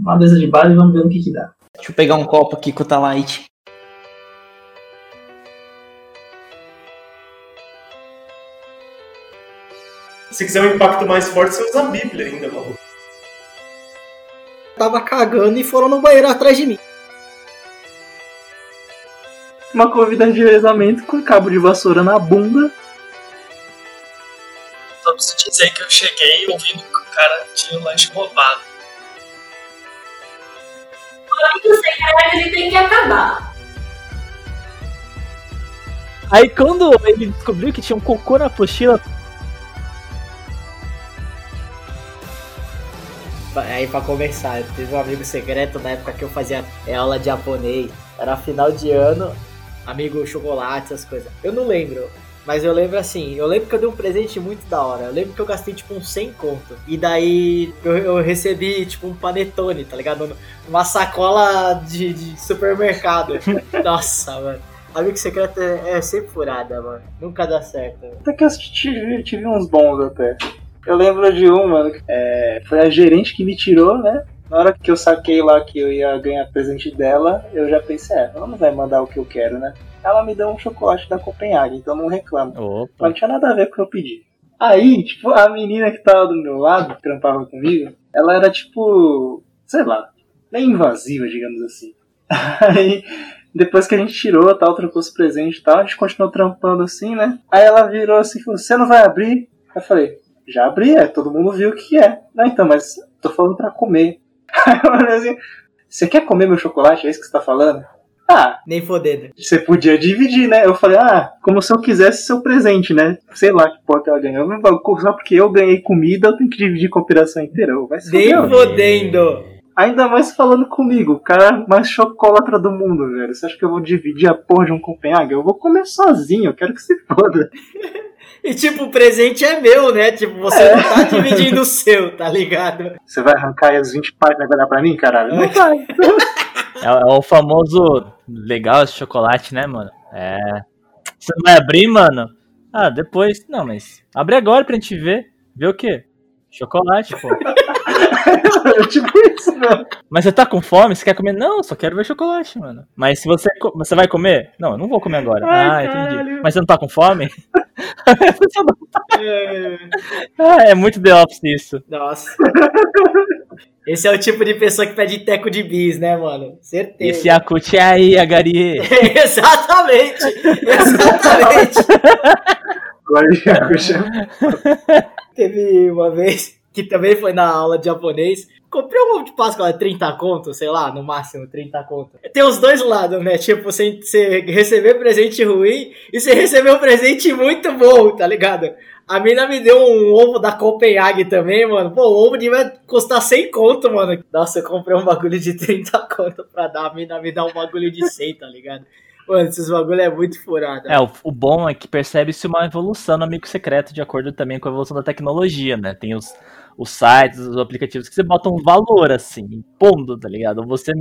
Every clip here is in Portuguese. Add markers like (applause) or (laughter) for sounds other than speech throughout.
uma mesa de bar e vamos ver no que que dá. Deixa eu pegar um copo aqui com o Talite. Se quiser um impacto mais forte, você usa a Bíblia ainda, maluco. Tava cagando e foram no banheiro atrás de mim. Uma convidada de revezamento com cabo de vassoura na bunda. Só preciso dizer que eu cheguei ouvindo que o cara tinha o lanche roubado. O secreto ele tem que acabar. Aí quando ele descobriu que tinha um cocô na apostila, Aí pra conversar, eu tive um amigo secreto na época que eu fazia aula de japonês. Era final de ano, amigo chocolate, essas coisas. Eu não lembro. Mas eu lembro assim, eu lembro que eu dei um presente muito da hora. Eu lembro que eu gastei tipo uns 100 conto. E daí eu, eu recebi tipo um panetone, tá ligado? Uma sacola de, de supermercado. (laughs) Nossa, mano. Amigo secreto é, é sempre furada, mano. Nunca dá certo. Até que eu tive, tive uns bons até. Eu lembro de um, mano, que, é, foi a gerente que me tirou, né? Na hora que eu saquei lá que eu ia ganhar presente dela, eu já pensei, é, ela não vai mandar o que eu quero, né? Ela me deu um chocolate da Copenhague, então não reclamo. opa, Mas não tinha nada a ver com o que eu pedi. Aí, tipo, a menina que tava do meu lado, que trampava comigo, ela era tipo, sei lá, bem invasiva, digamos assim. (laughs) Aí, depois que a gente tirou, tal, trocou os presentes e tal, a gente continuou trampando assim, né? Aí ela virou assim e falou, você não vai abrir? Eu falei, já abri, é, todo mundo viu o que é. Não, então, mas tô falando pra comer. (laughs) Aí eu falei assim, você quer comer meu chocolate? É isso que você tá falando? Ah, Nem fodendo. você podia dividir, né? Eu falei, ah, como se eu quisesse seu presente, né? Sei lá que porra que ela ganhou. Mas, Só porque eu ganhei comida, eu tenho que dividir com a operação inteira. Vai se Nem fodendo. Ainda mais falando comigo, o cara mais chocolatra do mundo, velho. Você acha que eu vou dividir a porra de um Copenhague? Eu vou comer sozinho, eu quero que se foda. (laughs) E tipo, o presente é meu, né? Tipo, você não tá dividindo o seu, tá ligado? Você vai arrancar as 20 páginas e vai dar pra mim, caralho? Não vai. (laughs) é, é o famoso legal esse chocolate, né, mano? É. Você não vai abrir, mano? Ah, depois. Não, mas. Abre agora pra gente ver. Ver o quê? Chocolate, pô. (laughs) tipo isso, mano. Mas você tá com fome? Você quer comer? Não, só quero ver chocolate, mano. Mas se você. Você vai comer? Não, eu não vou comer agora. Ai, ah, entendi. Mas você não tá com fome? Ah, é muito The Office isso. Nossa. Esse é o tipo de pessoa que pede teco de bis, né, mano? Certeza. Esse Yakut é aí, Agari. (laughs) exatamente! Exatamente! Chamo. Teve uma vez que também foi na aula de japonês. Comprei um ovo de Páscoa, 30 conto, sei lá, no máximo 30 conto. Tem os dois lados, né? Tipo, você, você receber presente ruim e você receber um presente muito bom, tá ligado? A mina me deu um ovo da Copenhague também, mano. Pô, o ovo devia custar 100 conto, mano. Nossa, eu comprei um bagulho de 30 (laughs) conto pra dar. A mina me dá um bagulho de 100, tá ligado? Mano, esses bagulho é muito furado. É, o, o bom é que percebe-se uma evolução no amigo secreto de acordo também com a evolução da tecnologia, né? Tem os, os sites, os aplicativos que você bota um valor assim, pondo, tá ligado? Ou você.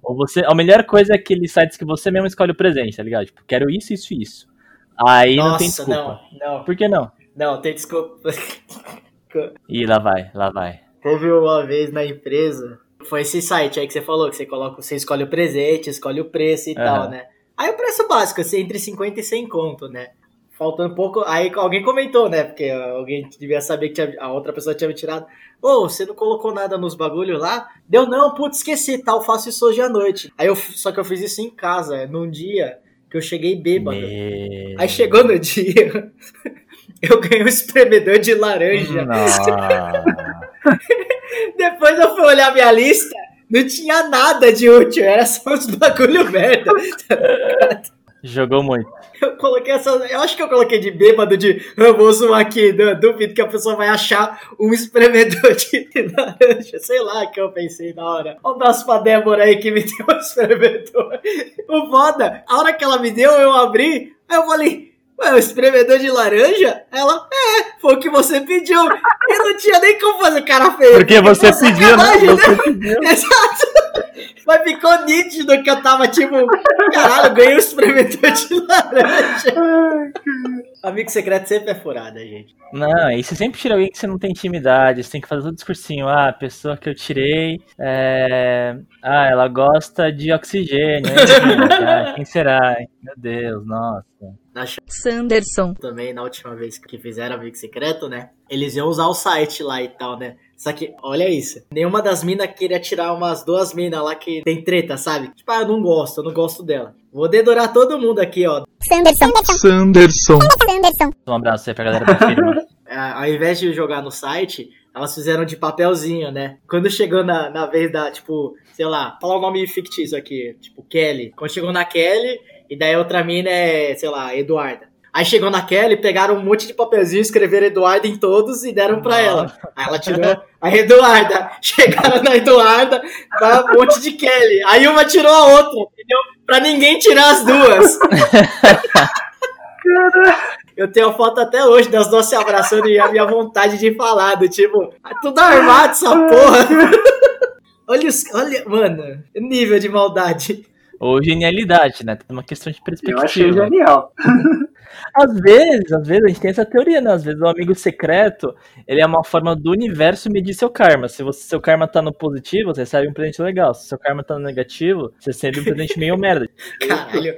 Ou você. A melhor coisa é aqueles sites que você mesmo escolhe o presente, tá ligado? Tipo, quero isso, isso e isso. Aí não tem Nossa, desculpa. não, não. Por que não? Não, tem desculpa. (laughs) Ih, lá vai, lá vai. Teve uma vez na empresa. Foi esse site aí que você falou, que você coloca, você escolhe o presente, escolhe o preço e Aham. tal, né? Aí o preço básico, assim, entre 50 e 100 conto, né? Faltando pouco. Aí alguém comentou, né? Porque alguém devia saber que tinha- a outra pessoa tinha me tirado. Ô, você não colocou nada nos bagulhos lá? Deu não, putz, esqueci, tal, faço isso hoje à noite. Aí eu, só que eu fiz isso em casa, num dia que eu cheguei bêbado. Me- Aí chegou no dia, (laughs) eu ganhei um espremedor de laranja. (laughs) Depois eu fui olhar minha lista, não tinha nada de útil, era só uns bagulho merda. (laughs) Jogou muito. Eu coloquei essa. Eu acho que eu coloquei de bêbado de. Vou zoar aqui, du- duvido que a pessoa vai achar um espremedor de laranja. (laughs) Sei lá que eu pensei na hora. Um abraço pra Débora aí que me deu um espremedor. (laughs) O foda, a hora que ela me deu, eu abri, aí eu falei. Ué, o espremedor de laranja? Ela, Foi o que você pediu. E não tinha nem como fazer cara feia. Porque você pediu, né? sacanagem, Você pediu. (laughs) Exato. Mas ficou nítido que eu tava tipo, caralho, ganhei um espremedor de laranja. Amigo secreto sempre é furada, gente. Não, e você sempre tira alguém que você não tem intimidade, você tem que fazer todo o discursinho. Ah, a pessoa que eu tirei, é... ah, ela gosta de oxigênio. hein? (laughs) Ah, quem será? Meu Deus, nossa. Na Sanderson. também, na última vez que fizeram amigo secreto, né? Eles iam usar o site lá e tal, né? Só que, olha isso. Nenhuma das minas queria tirar umas duas minas lá que tem treta, sabe? Tipo, ah, eu não gosto, eu não gosto dela. Vou dedorar todo mundo aqui, ó. Sanderson. Sanderson. Sanderson. Um abraço aí pra galera da firma. Ah, (laughs) ao invés de jogar no site, elas fizeram de papelzinho, né? Quando chegou na, na vez da, tipo, sei lá, falar o nome fictício aqui, tipo, Kelly. Quando chegou na Kelly, e daí a outra mina é, sei lá, Eduarda. Aí chegou na Kelly, pegaram um monte de papelzinho, escreveram Eduarda em todos e deram pra ela. Aí ela tirou a Eduarda. (laughs) Chegaram na Eduarda, dá um monte de Kelly. Aí uma tirou a outra, entendeu? Pra ninguém tirar as duas. Eu tenho a foto até hoje das duas se abraçando e a minha vontade de falar, do tipo, "Ah, tudo armado essa porra. olha os. Olha, mano, nível de maldade. Ou genialidade, né? Tem uma questão de Eu achei perspectiva. genial. (laughs) Às vezes, às vezes a gente tem essa teoria, né? Às vezes o amigo secreto, ele é uma forma do universo medir seu karma. Se você, seu karma tá no positivo, você recebe um presente legal. Se seu karma tá no negativo, você recebe um presente meio (laughs) merda. Caralho.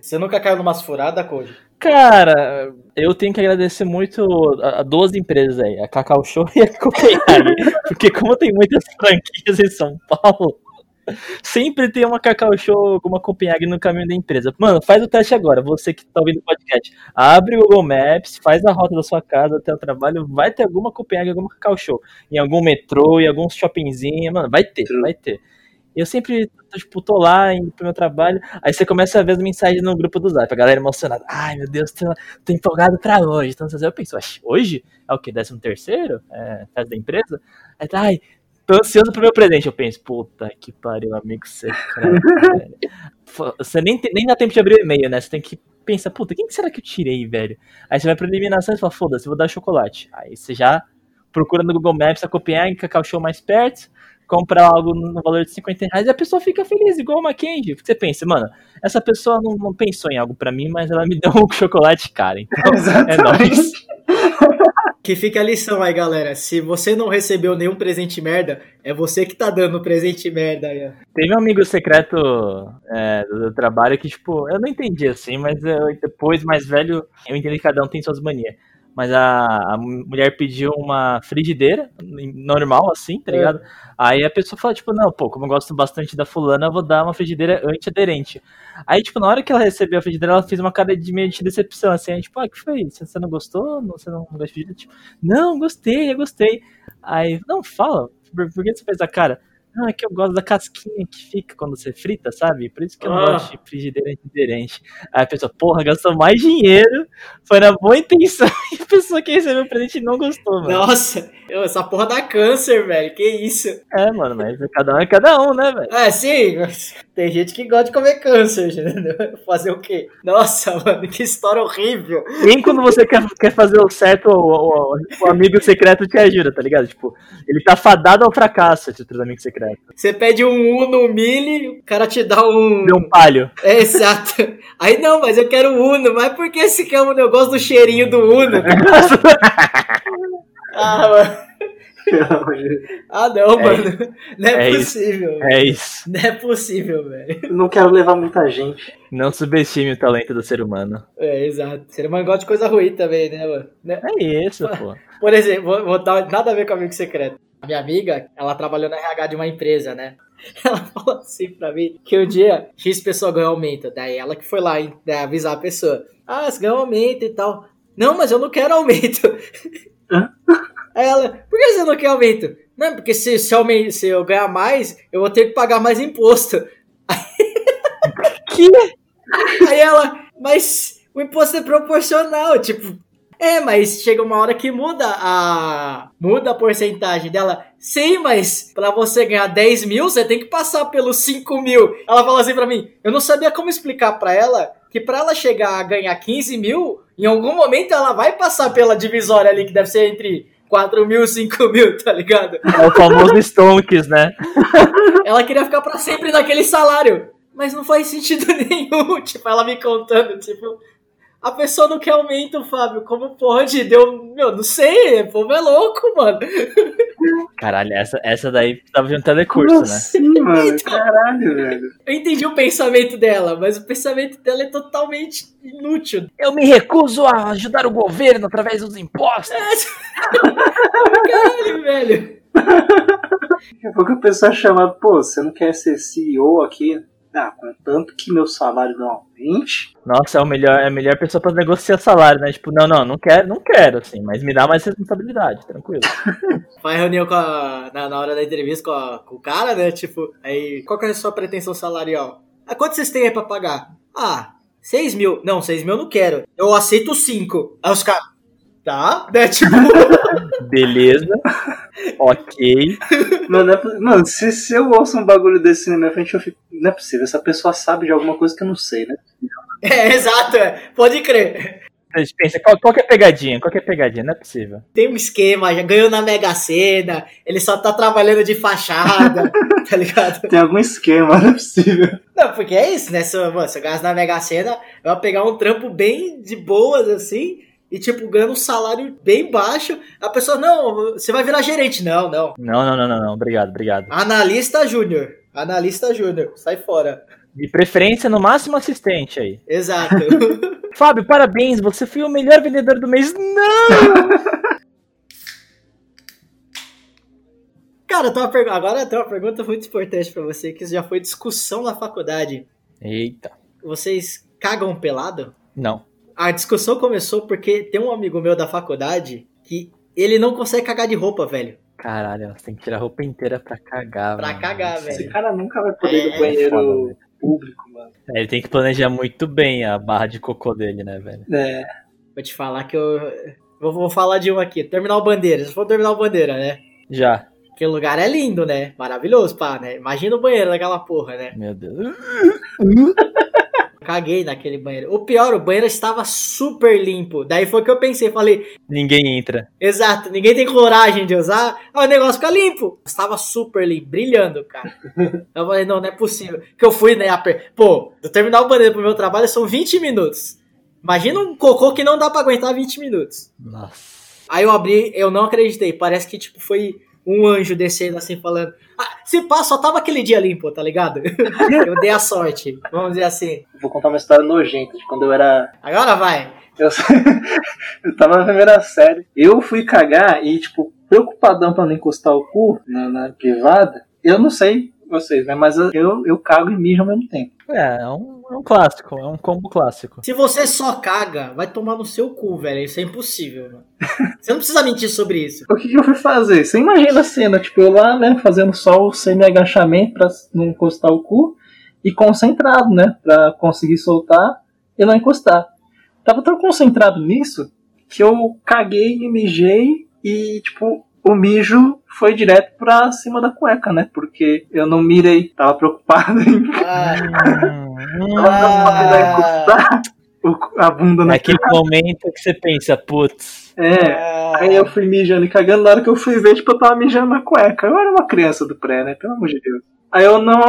Você nunca caiu numa furada, Code? Cara, eu tenho que agradecer muito a, a duas empresas aí, a Cacau Show (laughs) e a Copenhague. porque como tem muitas franquias em São Paulo, sempre tem uma Cacau Show, alguma Copenhague no caminho da empresa. Mano, faz o teste agora, você que tá ouvindo o podcast. Abre o Google Maps, faz a rota da sua casa até o trabalho, vai ter alguma Copenhague, alguma Cacau Show. Em algum metrô, em algum shoppingzinho, mano, vai ter, vai ter. Eu sempre, tipo, tô lá indo pro meu trabalho, aí você começa a ver as mensagens no grupo do Zap, a galera emocionada. Ai, meu Deus, tô, tô empolgado pra hoje. Então, eu penso, "Oxe, hoje é o quê? Décimo terceiro? É, festa da empresa? Aí tá, ai, tô ansioso pro meu presente. Eu penso, puta que pariu, amigo secreto. Fo- Você nem, nem dá tempo de abrir o e-mail, né? Você tem que pensar, puta, quem que será que eu tirei, velho? Aí você vai pra eliminação e fala, foda-se, vou dar chocolate. Aí você já procura no Google Maps a Copenhague, Cacau Show mais perto, compra algo no valor de 50 reais e a pessoa fica feliz, igual o Mackenzie. Porque você pensa, mano, essa pessoa não, não pensou em algo pra mim, mas ela me (laughs) deu um chocolate caro. Então, é nóis. Que fica a lição aí, galera. Se você não recebeu nenhum presente merda, é você que tá dando presente merda aí. Teve um amigo secreto é, do, trabalho que, tipo, eu não entendi assim, mas eu, depois, mais velho, eu entendi que cada um tem suas manias. Mas a, a mulher pediu uma frigideira, normal, assim, tá ligado? Aí a pessoa fala, tipo, não, pô, como eu gosto bastante da fulana, eu vou dar uma frigideira antiaderente. Aí, tipo, na hora que ela recebeu a frigideira, ela fez uma cara de meio de decepção, assim, aí, tipo, ah, que foi? Você você não gostou? Não- Você não gosta de frigideira? Tipo, não, gostei, eu gostei. Aí, não, fala, por, por que você fez a cara? Não, é que eu gosto da casquinha que fica quando você frita, sabe? Por isso que eu não Ah. gosto de frigideira antiaderente. Aí a pessoa, porra, gastou mais dinheiro, foi na boa intenção, (laughs) e a pessoa que recebeu o presente não gostou, mano. Nossa, essa porra dá câncer, velho. Que isso? É, mano, mas cada um é cada um, né, velho? É, sim, mas tem gente que gosta de comer câncer, (laughs) entendeu? Fazer o quê? Nossa, mano, que história horrível. Nem quando você quer, quer fazer o certo, o, o- o amigo secreto te ajuda, tá ligado? Tipo, ele tá fadado ao fracasso, esse amigo secreto. Você pede um Uno Mille, o cara te dá um. Deu um palho. É, exato. Aí não, mas eu quero Uno. Mas por que esse quer um negócio do cheirinho do Uno? (laughs) ah, mano. (laughs) Ah, não, É mano. Não é, é isso. possível. É isso. Não é possível, velho. Não quero levar muita gente. Não subestime o talento do ser humano. É, exato. Ser humano gosta de coisa ruim também, né, mano? Né? É isso, pô. Por exemplo, vou, vou dar nada a ver com amigo secreto. A minha amiga, ela trabalhou na RH de uma empresa, né? (laughs) Ela falou assim pra mim que um dia X pessoa ganhou aumento. Daí ela que foi lá né, avisar a pessoa. Ah, você ganhou aumento e tal. Não, mas eu não quero aumento. Aí ela, por que você não quer aumento? Não, porque se, se, aumen- se eu ganhar mais, eu vou ter que pagar mais imposto. (laughs) Que? Aí ela, mas o imposto é proporcional, tipo. É, mas chega uma hora que muda a. Muda a porcentagem dela. Sim, mas pra você ganhar 10 mil, você tem que passar pelos 5 mil. Ela falou assim pra mim: eu não sabia como explicar pra ela que pra ela chegar a ganhar 15 mil, Em algum momento ela vai passar pela divisória ali, que deve ser entre 4 mil e 5 mil, tá ligado? É o famoso Stonks, né? (laughs) Ela queria ficar pra sempre naquele salário. Mas não faz sentido (laughs) nenhum. Tipo, ela me contando, tipo. A pessoa não quer aumento, Fábio. Como pode? Deu. Meu, não sei. O povo é louco, mano. Caralho, essa, essa daí precisava de um telecurso, Como né? assim, mano? Então. Caralho, velho. Eu entendi o pensamento dela, mas o pensamento dela é totalmente inútil. Eu me recuso a ajudar o governo através dos impostos. (laughs) Caralho, velho. Daqui a pouco a pessoa chama, pô, você não quer ser CEO aqui? Ah, contanto que meu salário não aumente. Nossa, é, o melhor, é a melhor pessoa pra negociar salário, né? Tipo, não, não, não quero, não quero, assim, mas me dá mais responsabilidade, tranquilo. (laughs) Faz reunião com a- na, na hora da entrevista com, a- com o cara, né? Tipo, aí, qual que é a sua pretensão salarial? Ah, quanto vocês têm aí pra pagar? Ah, 6 mil. Não, 6 mil eu não quero. Eu aceito 5. Aí os caras. Tá? Né? Tipo, Beleza. ok. Mano, não é mano se, se eu ouço um bagulho desse na minha frente, eu fico. Não é possível, essa pessoa sabe de alguma coisa que eu não sei, né? (laughs) é, exato, é. Pode crer. A gente pensa, qual, qual que é a pegadinha? Qual que é a pegadinha? Não é possível. Tem um esquema, já ganhou na Mega Sena, ele só tá trabalhando de fachada, (laughs) tá ligado? Tem algum esquema, não é possível. Não, porque é isso, né? Se eu, mano, se eu gasto na Mega Sena, eu vou pegar um trampo bem de boas, assim, e, tipo, ganhando um salário bem baixo. A pessoa, não, você vai virar gerente. Não, não. Não, não, não, não, não. Obrigado, obrigado. Analista júnior. Analista júnior. Sai fora. De preferência, no máximo, assistente aí. Exato. (laughs) Fábio, parabéns, você foi o melhor vendedor do mês. Não! (laughs) Cara, tem uma pergu- agora tem uma pergunta muito importante pra você, que já foi discussão na faculdade. Eita. Vocês cagam pelado? Não. A discussão começou porque tem um amigo meu da faculdade que ele não consegue cagar de roupa, velho. Caralho, você tem que tirar a roupa inteira pra cagar, Pra mano. cagar, Esse velho. cara nunca vai poder ir É, no banheiro foda, público, mano. É, Ele tem que planejar muito bem a barra de cocô dele, né, velho? É, Vou te falar que eu. Vou, vou falar de um aqui. Terminal Bandeira. Vocês foram Terminal Bandeira, né? Já. Aquele lugar é lindo, né? Maravilhoso, pá, né? Imagina o banheiro daquela porra, né? Meu Deus. (laughs) Caguei naquele banheiro. O pior, o banheiro estava super limpo. Daí foi que eu pensei, falei, Ninguém entra. exato, ninguém tem coragem de usar. O negócio fica limpo. Estava super limpo, brilhando, cara. (laughs) eu falei, não, não é possível. Que eu fui, né? aper- Pô, do terminal bandeira pro meu trabalho são 20 minutos. Imagina um cocô que não dá pra aguentar 20 minutos. Nossa. Aí eu abri, eu não acreditei. Parece que, tipo, foi um anjo descendo assim, falando. Ah, se pá, só tava aquele dia limpo, tá ligado? (laughs) eu dei a sorte, vamos dizer assim. vou contar uma história nojenta de quando eu era. Agora vai. Eu, (laughs) eu tava na primeira série. Eu fui cagar e, tipo, preocupadão pra não encostar o cu na, na privada. Eu não sei vocês, né? Mas eu, eu, cago e mijo ao mesmo tempo. É, é um, é um clássico, é um combo clássico. Se você só caga, vai tomar no seu cu, velho. Isso é impossível, mano. (laughs) Você não precisa mentir sobre isso. O que, que eu fui fazer? Você imagina a cena, tipo, eu lá, né, fazendo só o semi-agachamento pra não encostar o cu e concentrado, né, pra conseguir soltar e não encostar. Tava tão concentrado nisso que eu caguei e mijei e, tipo, o mijo foi direto pra cima da cueca, né, porque eu não mirei, tava preocupado em, (laughs) Ah, tava preocupado em a bunda é na aquele momento que você pensa, putz, É, ah, Aí eu fui mijando e cagando, na hora que eu fui ver, tipo, eu tava mijando na cueca. Eu era uma criança do pré, né? Pelo amor de Deus. Aí eu, não.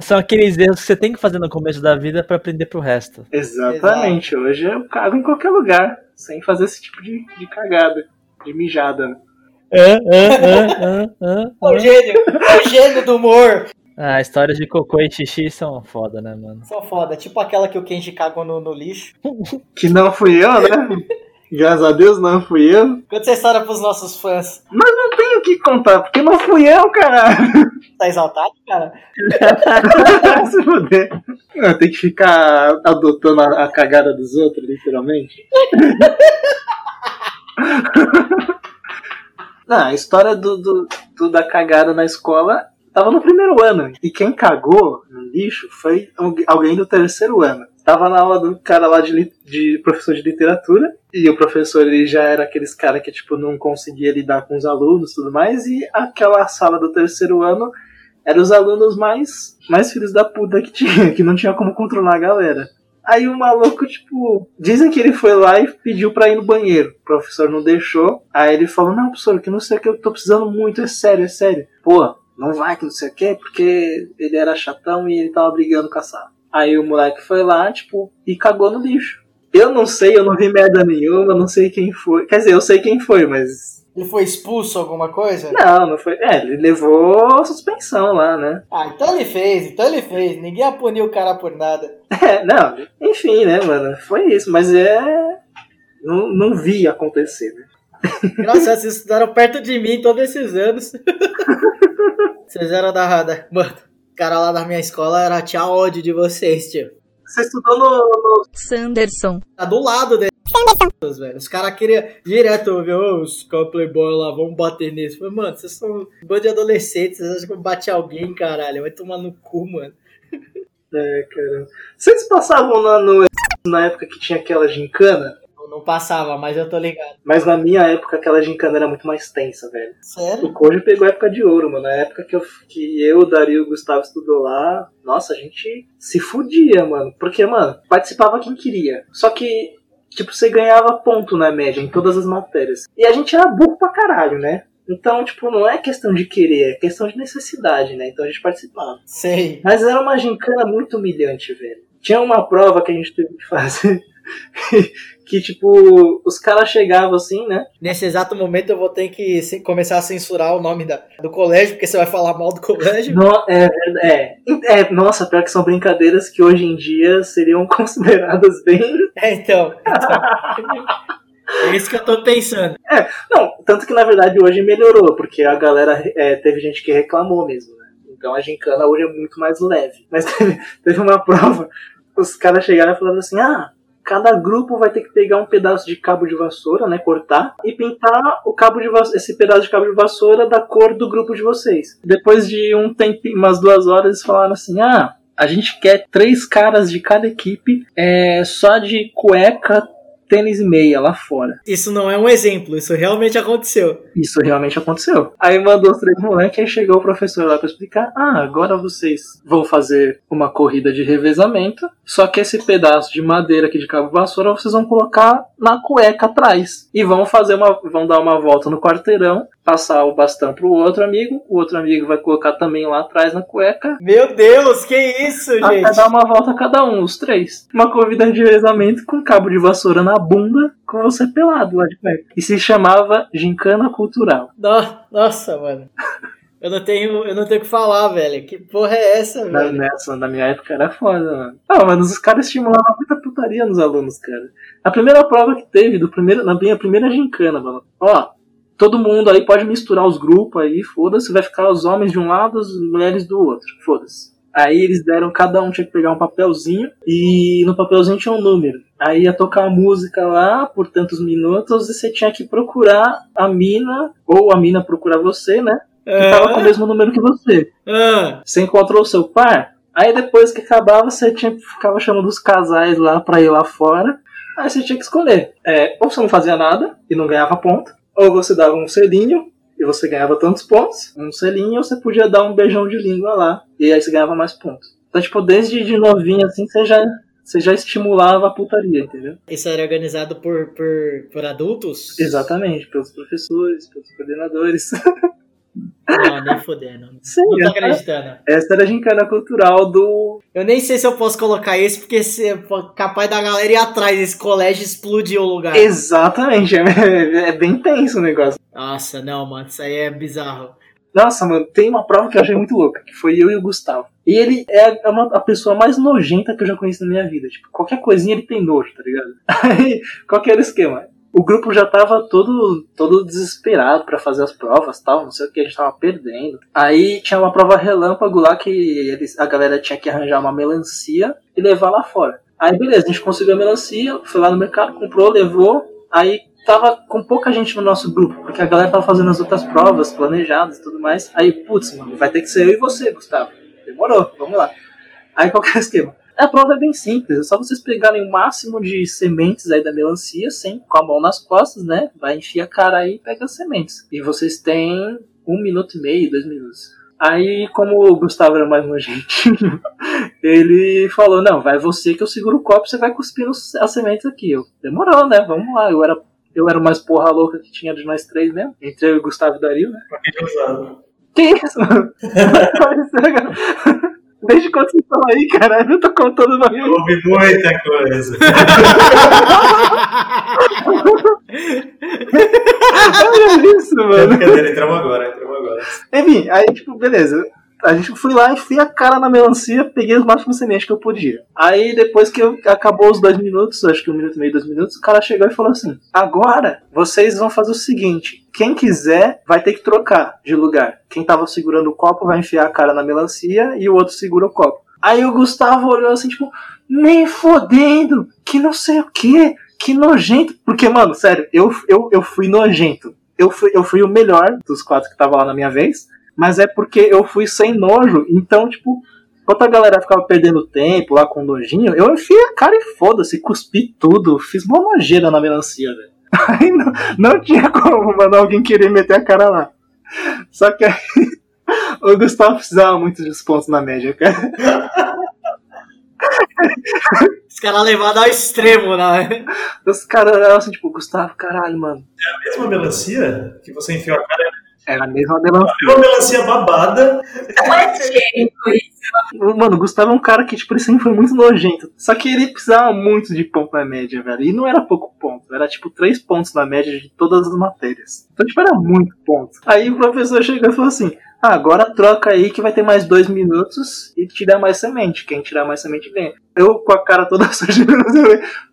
são aqueles erros que você tem que fazer no começo da vida pra aprender pro resto. Exatamente, hoje eu cago em qualquer lugar, sem fazer esse tipo de, de cagada, de mijada. ah, ah, ah, o gênio, o gênio do humor. ah. Histórias de cocô e xixi são foda, né, mano? Só foda. Tipo aquela que o Kenji cagou no, no lixo. (laughs) Que não fui eu, né? Graças a Deus não fui eu. Conta essa história pros nossos fãs. Não tenho o que contar, porque não fui eu, caralho. Tá exaltado, cara? (laughs) Se fuder. Tenho que ficar adotando a, a cagada dos outros, literalmente. (laughs) Não, a história do, do, do- da cagada na escola tava no primeiro ano. E quem cagou no lixo foi algu- alguém do terceiro ano. Tava na aula do cara lá de, de professor de literatura. E o professor ele já era aqueles cara que tipo não conseguia lidar com os alunos tudo mais. E aquela sala do terceiro ano eram os alunos mais, mais filhos da puta que tinha, que não tinha como controlar a galera. Aí o maluco, tipo, dizem que ele foi lá e pediu pra ir no banheiro. O professor não deixou. Aí ele falou: Não, professor, que não sei o que, eu tô precisando muito, é sério, é sério. Pô, não vai que não sei o que, porque ele era chatão e ele tava brigando com a sala. Aí o moleque foi lá, tipo, e cagou no lixo. Eu não sei, eu não vi merda nenhuma, não sei quem foi. Quer dizer, eu sei quem foi, mas. Ele foi expulso alguma coisa? Não, não foi. É, ele levou suspensão lá, né? Ah, então ele fez, então ele fez. Ninguém ia punir o cara por nada. (laughs) É, não, enfim, né, mano? Foi isso, mas é. Não, não vi acontecer, né? (laughs) Graças a vocês estudaram perto de mim todos esses anos. (laughs) Vocês eram da. da... Mano, o cara lá da minha escola era tinha ódio de vocês, tio. Você estudou no. no... Sanderson. Tá do lado dele. Velho. Os caras queriam direto ver "Ô, os caras playboy lá, vamos bater nesse. Falei, mano, vocês são um bando de adolescentes, vocês acham que eu bate alguém, caralho? Vai tomar no cu, mano. (laughs) É, caramba. Vocês passavam lá no. Na época que tinha aquela gincana? Eu não passava, mas eu tô ligado. Mas na minha época aquela gincana era muito mais tensa, velho. Sério? O Koji pegou a época de ouro, mano. Na época que eu, que eu, o Dario e o Gustavo estudou lá, nossa, a gente se fudia, mano. Porque, mano, participava quem queria. Só que, tipo, você ganhava ponto na média em todas as matérias. E a gente era burro pra caralho, né? Então, tipo, não é questão de querer, é questão de necessidade, né? Então a gente participava. Sei. Mas era uma gincana muito humilhante, velho. Tinha uma prova que a gente teve que fazer. (laughs) que, tipo, os caras chegavam assim, né? Nesse exato momento eu vou ter que começar a censurar o nome da, do colégio, porque você vai falar mal do colégio. No- é, é, é, nossa, pior que são brincadeiras que hoje em dia seriam (laughs) consideradas bem. (laughs) É, então. então. É isso que eu tô pensando. Não, tanto que na verdade hoje melhorou, porque a galera é, teve gente que reclamou mesmo, né? Então a gincana hoje é muito mais leve. Mas teve, teve uma prova, os caras chegaram e falaram assim: ah, cada grupo vai ter que pegar um pedaço de cabo de vassoura, né? Cortar, e pintar o cabo de esse pedaço de cabo de vassoura da cor do grupo de vocês. Depois de um tempinho, umas duas horas, eles falaram assim: ah. A gente quer três caras de cada equipe, é, só de cueca, tênis e meia lá fora. Isso não é um exemplo, isso realmente aconteceu. Isso realmente aconteceu. Aí mandou os três moleques, aí chegou o professor lá pra explicar: Ah, agora vocês vão fazer uma corrida de revezamento, só que esse pedaço de madeira aqui de cabo vassoura vocês vão colocar na cueca atrás. E vão fazer uma. vão dar uma volta no quarteirão, passar o bastão pro outro amigo, o outro amigo vai colocar também lá atrás na cueca. Meu Deus, que isso, Até gente? dar uma volta cada um, os três. Uma corrida de revezamento com cabo de vassoura na bunda, com você pelado lá de cueca. E se chamava Gincana Cultural. No- Nossa, mano. Eu não tenho, eu não tenho o que falar, velho. Que porra é essa, velho? nessa, na minha época era foda, mano. Ah, mas os caras estimulavam muita putaria nos alunos, cara. A primeira prova que teve, do primeiro, na minha primeira gincana, mano. Ó, todo mundo aí pode misturar os grupos aí, foda-se, vai ficar os homens de um lado, as mulheres do outro, foda-se. Aí eles deram, cada um tinha que pegar um papelzinho, e no papelzinho tinha um número. Aí ia tocar a música lá por tantos minutos, e você tinha que procurar a mina, ou a mina procurar você, né? Que tava com o mesmo número que você Ah, você encontrou o seu par, aí depois que acabava, você tinha, ficava chamando os casais lá pra ir lá fora. Aí você tinha que escolher. É, ou você não fazia nada e não ganhava ponto, ou você dava um selinho e você ganhava tantos pontos, um selinho, ou você podia dar um beijão de língua lá, e aí você ganhava mais pontos. Então, tipo, desde de novinho assim, você já, você já estimulava a putaria, entendeu? isso era organizado por, por, por adultos? Exatamente, pelos professores, pelos coordenadores. (laughs) Não, nem fodendo. Sim, Não tô essa, acreditando. essa era a gincana cultural do, Eu nem sei se eu posso colocar esse, porque se, é capaz da galera ir atrás desse colégio explodir o lugar. Exatamente, (laughs) é, é bem tenso o negócio. Nossa, não, mano, isso aí é bizarro. Nossa, mano, tem uma prova que eu achei muito louca, que foi eu e o Gustavo. E ele é uma, a pessoa mais nojenta que eu já conheci na minha vida. Tipo, qualquer coisinha ele tem nojo, tá ligado? (laughs) Aí, qual que era o esquema? O grupo já tava todo, todo desesperado pra fazer as provas tal, não sei o que, a gente tava perdendo. Aí tinha uma prova relâmpago lá que eles, a galera tinha que arranjar uma melancia e levar lá fora. Aí beleza, a gente conseguiu a melancia, foi lá no mercado, comprou, levou, aí tava com pouca gente no nosso grupo, porque a galera tava fazendo as outras provas planejadas e tudo mais. Aí, putz, mano, vai ter que ser eu e você, Gustavo. Demorou, vamos lá. Aí qual que é o esquema? A prova é bem simples, é só vocês pegarem o máximo de sementes aí da melancia, sem, com a mão nas costas, né? Vai enfiar a cara aí e pega as sementes. E vocês têm um minuto e meio, dois minutos. Aí, como o Gustavo era mais nojentinho, (laughs) ele falou, não, vai você que eu seguro o copo, você vai cuspir as sementes aqui. Eu, demorou, né? Vamos lá. Eu era, eu era mais porra louca que tinha de nós três mesmo. Entre eu e o Gustavo e o Dario, né? Que isso? (laughs) Desde quando vocês estão aí, caralho? Eu tô contando o bagulho. Houve muita coisa. (laughs) Olha isso, É mano. brincadeira, entramos agora, entramos agora. Enfim, aí, tipo, beleza. A gente fui lá, enfiei a cara na melancia, peguei os máximos sementes que eu podia. Aí, depois que eu, acabou os dois minutos, acho que um minuto e meio, dois minutos, o cara chegou e falou assim: Agora, vocês vão fazer o seguinte: quem quiser vai ter que trocar de lugar. Quem tava segurando o copo vai enfiar a cara na melancia e o outro segura o copo. Aí o Gustavo olhou assim, tipo, nem fodendo, que não sei o que, que nojento. Porque, mano, sério, eu, eu, eu fui nojento. Eu fui, eu fui o melhor dos quatro que tava lá na minha vez, mas é porque eu fui sem nojo. Então, tipo, enquanto a galera ficava perdendo tempo lá com nojinho, eu enfiei a cara e foda-se, cuspi tudo, fiz uma nojeira na melancia, velho. (laughs) Aí não, não tinha como, mano, alguém querer meter a cara lá. Só que aí (laughs) o Gustavo precisava muito dos pontos na média, cara. (laughs) Os caras levaram ao extremo, né? Os caras olhavam assim, tipo, Gustavo, caralho, mano. A mesma melancia que você enfiou a cara, Era a mesma melancia. é uma melancia babada. Não é isso. Mano, o Gustavo é um cara que, tipo, ele sempre foi muito nojento. Só que ele precisava muito de ponto na média, velho. E não era pouco ponto. Era, tipo, três pontos na média de todas as matérias. Então, tipo, era muito ponto. Aí o professor chegou e falou assim: ah, agora troca aí que vai ter mais dois minutos e tirar mais semente. Quem tirar mais semente ganha. Eu com a cara toda (laughs) suja.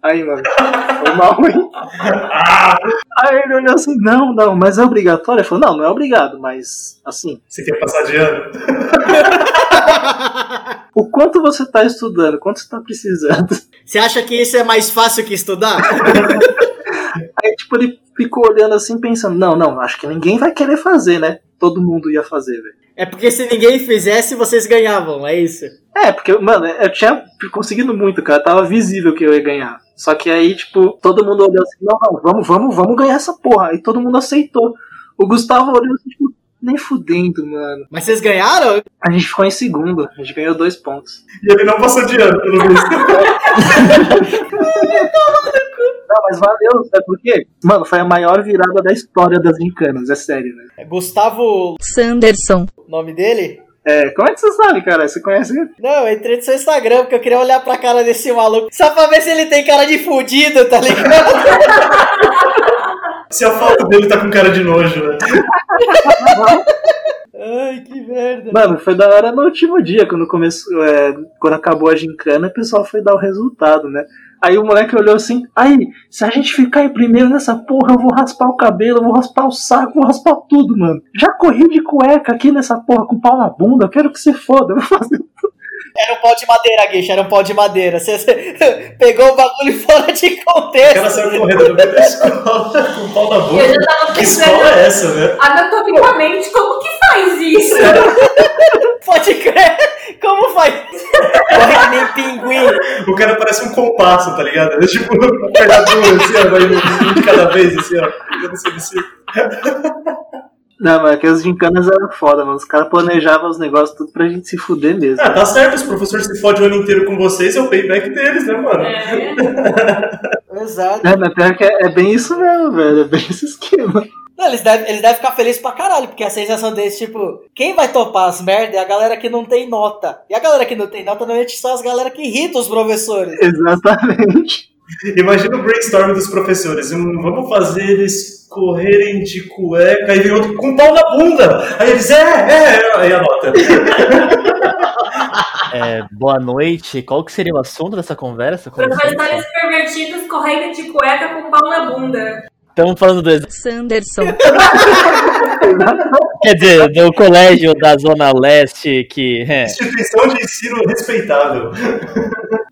Aí, mano, foi mal, hein? Aí ele olhou assim: não, não, mas é obrigatório? Ele falou: não, não é obrigado, mas assim. Você quer passar de ano? (laughs) O quanto você tá estudando? Quanto você tá precisando? Você acha que isso é mais fácil que estudar? (laughs) Aí, tipo, ele ficou olhando assim, pensando: não, não, acho que ninguém vai querer fazer, né? Todo mundo ia fazer, velho. É porque se ninguém fizesse, vocês ganhavam, é isso? É, porque, mano, eu tinha conseguido muito, cara. Tava visível que eu ia ganhar. Só que aí, tipo, todo mundo olhou assim: não, não, vamos, vamos, vamos ganhar essa porra. Aí todo mundo aceitou. O Gustavo olhou assim, tipo, nem fudendo, mano. Mas vocês ganharam? A gente ficou em segundo, a gente ganhou dois pontos. E ele não passou de ano, pelo visto. (laughs) (laughs) Não, mas valeu, sabe por quê? Mano, foi a maior virada da história das gincanas, é sério, né? É Gustavo, Sanderson. o nome dele? É, como é que você sabe, cara? Você conhece ele? Não, eu entrei no seu Instagram porque eu queria olhar pra cara desse maluco. Só pra ver se ele tem cara de fudido, tá ligado? (laughs) Se a foto dele tá com cara de nojo, né? (laughs) Ai, que merda. Mano, foi da hora no último dia, quando começou, é, quando acabou a gincana, o pessoal foi dar o resultado, né? Aí o moleque olhou assim, aí, se a gente ficar em primeiro nessa porra, eu vou raspar o cabelo, eu vou raspar o saco, vou raspar tudo, mano. Já corri de cueca aqui nessa porra com pau na bunda, eu quero que você foda, eu vou fazer Era um pau de madeira, Guixa, era um pau de madeira. Você, você (laughs) pegou o bagulho fora de O cara contexto. saiu correndo no meio da escola com o pau na E eu já boca. tava Que escola é essa, né? anatomicamente como que faz isso? (laughs) Pode crer. Como faz? Corre que nem pinguim. O cara parece um compasso, tá ligado? É tipo um pegador, assim, ó, vai um de cada vez, assim, ó. fazendo esse círculo. Não, mas é que as gincanas eram foda, mano. Os caras planejavam os negócios tudo pra gente se fuder mesmo. Ah, tá certo, os professores se fodem o ano inteiro com vocês, é o payback deles, né, mano? É. (laughs) Exato. É, mas pior que é, é bem isso mesmo, velho. É bem esse esquema. Não, eles devem, eles devem ficar felizes pra caralho, porque a sensação deles, tipo, quem vai topar as merdas é a galera que não tem nota. E a galera que não tem nota normalmente são as galera que irritam os professores. Exatamente. Imagina o brainstorm dos professores. Vamos fazer eles correrem de cueca e vem outro com um pau na bunda. Aí eles, é, é, é. aí anota. (laughs) É, boa noite. Qual que seria o assunto dessa conversa? Professores pervertidos correndo de cueca com pau na bunda. Estamos falando do, Sanderson. (laughs) quer dizer, do colégio da Zona Leste, que é, Instituição de ensino respeitável.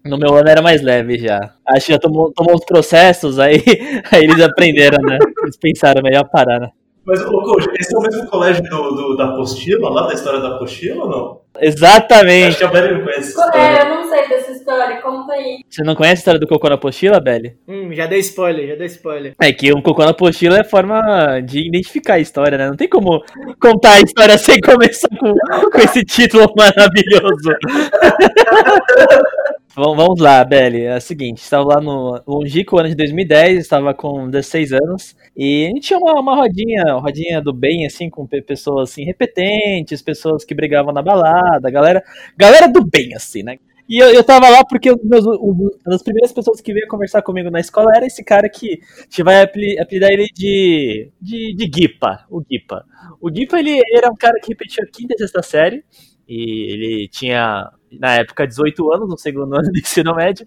No meu ano era mais leve já. Acho que já tomou, tomou os processos, aí, (laughs) aí eles aprenderam, né? Eles pensaram melhor parar, né? Mas, ô, coach, esse é o mesmo colégio do, do- da apostila, lá da história da apostila ou não? Exatamente. Acho que a Belly não conhece essa É, história. eu não sei dessa história, conta aí. Você não conhece a história do cocô na apostila, Belly? Hum, já dei spoiler, já dei spoiler. É que um cocô na apostila é forma de identificar a história, né? Não tem como contar a história (laughs) sem começar com, com esse título maravilhoso. (laughs) Vamos lá, Belly. É o seguinte, estava lá no longínquo ano de 2010, estava com 16 anos, e a gente tinha uma, uma rodinha, uma rodinha do bem, assim, com pe- pessoas, assim, repetentes, pessoas que brigavam na balada, galera, galera do bem, assim, né? E eu, eu tava lá porque um um uma das primeiras pessoas que veio conversar comigo na escola era esse cara que a gente vai apeli- apelidar ele de, de, de Guipa, o Guipa. O Guipa, ele, ele era um cara que repetiu a quinta e sexta série, e ele tinha, na época, 18 anos, no segundo (laughs) ano do ensino médio,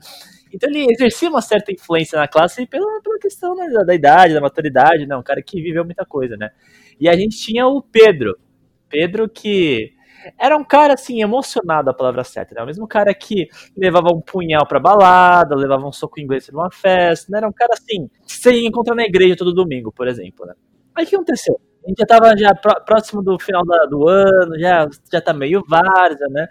então ele exercia uma certa influência na classe pela, pela questão né, da, da idade, da maturidade, né, um cara que viveu muita coisa, né. E a gente tinha o Pedro, Pedro que era um cara, assim, emocionado, a palavra certa, né, o mesmo cara que levava um punhal pra balada, levava um soco inglês numa festa, né, era um cara, assim, ia encontrar na igreja todo domingo, por exemplo, né. Aí o que aconteceu? A gente já tava já pró- próximo do final do ano, já, já tá meio várzea, né?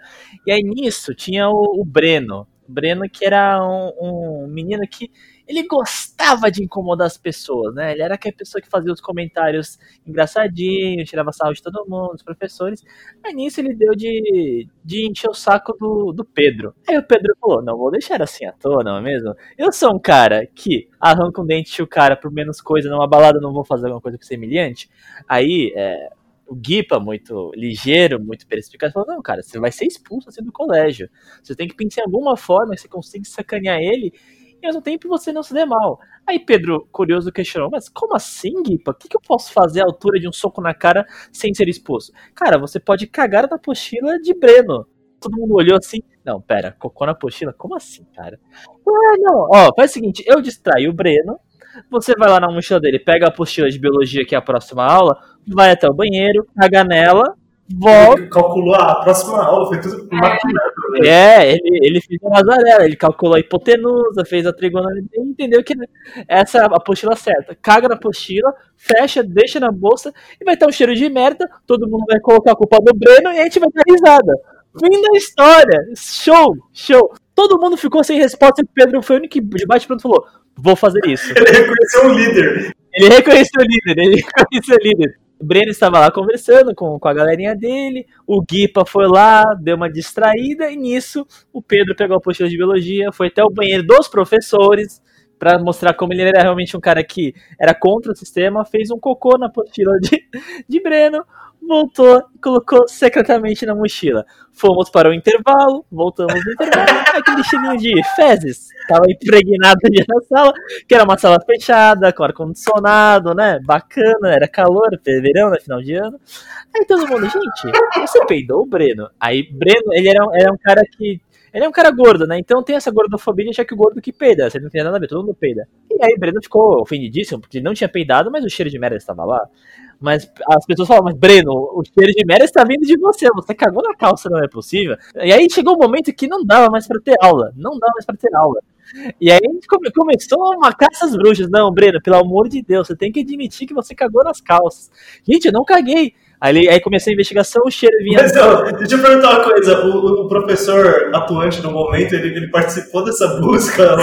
E aí nisso tinha o, o Breno. O Breno que era um, um menino que ele gostava de incomodar as pessoas, né? Ele era aquela pessoa que fazia os comentários engraçadinhos, tirava sarro de todo mundo, dos professores. Aí nisso ele deu de, de encher o saco do, do Pedro. Aí o Pedro falou, não vou deixar assim à toa, não é mesmo? Eu sou um cara que arranca um dente de o cara por menos coisa numa balada, não vou fazer alguma coisa humilhante. Aí, é, o Guipa, muito ligeiro, muito perspicaz, falou: Não, cara, você vai ser expulso assim do colégio. Você tem que pensar em alguma forma que você consiga sacanear ele e ao mesmo tempo você não se dê mal. Aí Pedro, curioso, questionou: Mas como assim, Guipa? O que, que eu posso fazer à altura de um soco na cara sem ser expulso? Cara, você pode cagar na apostila de Breno. Todo mundo olhou assim. Não, pera, cocô na apostila? Como assim, cara? Ah, não, ó, faz o seguinte: eu distraio o Breno. Você vai lá na mochila dele, pega a apostila de biologia, que é a próxima aula, vai até o banheiro, caga nela, volta. Ele calculou a próxima aula, foi tudo maquinado. velho. É, ele, ele fez a Nazaré, ele calculou a hipotenusa, fez a trigonometria e entendeu que essa é a apostila certa. Caga na apostila, fecha, deixa na bolsa e vai ter um cheiro de merda, todo mundo vai colocar a culpa no Breno e a gente vai dar risada. Fim da história! Show! Show! Todo mundo ficou sem resposta e o Pedro foi o único que de bate pronto falou: vou fazer isso. Ele reconheceu um líder. Ele reconheceu o líder, ele reconheceu o líder. (laughs) O Breno estava lá conversando com, com a galerinha dele, o Guipa foi lá, deu uma distraída, e nisso o Pedro pegou a apostila de biologia, foi até o banheiro dos professores, para mostrar como ele era realmente um cara que era contra o sistema, fez um cocô na apostila de, de Breno, voltou e colocou secretamente na mochila. Fomos para o intervalo, voltamos do intervalo, (laughs) aquele cheirinho de fezes, tava impregnado ali na sala, que era uma sala fechada, com ar-condicionado, né? Bacana, era calor, verão, né? Final de ano. Aí todo mundo, gente, você peidou o Breno? Aí Breno, ele era, era um cara que. Ele é um cara gordo, né? Então tem essa gordofobia achar que o gordo que peida. Você não tem nada a ver, todo mundo peida. E aí Breno ficou ofendidíssimo, porque ele não tinha peidado, mas o cheiro de merda estava lá. Mas as pessoas falam, mas Breno, o cheiro de merda está vindo de você, você cagou na calça, não é possível. E aí chegou um momento que não dava mais pra ter aula, não dava mais pra ter aula. E aí começou uma caça às bruxas. Não, Breno, pelo amor de Deus, você tem que admitir que você cagou nas calças. Gente, eu não caguei. Aí, aí comecei a investigação, o cheiro vinha. Mas ó, deixa eu perguntar uma coisa. O, o professor atuante no momento, ele, ele participou dessa busca?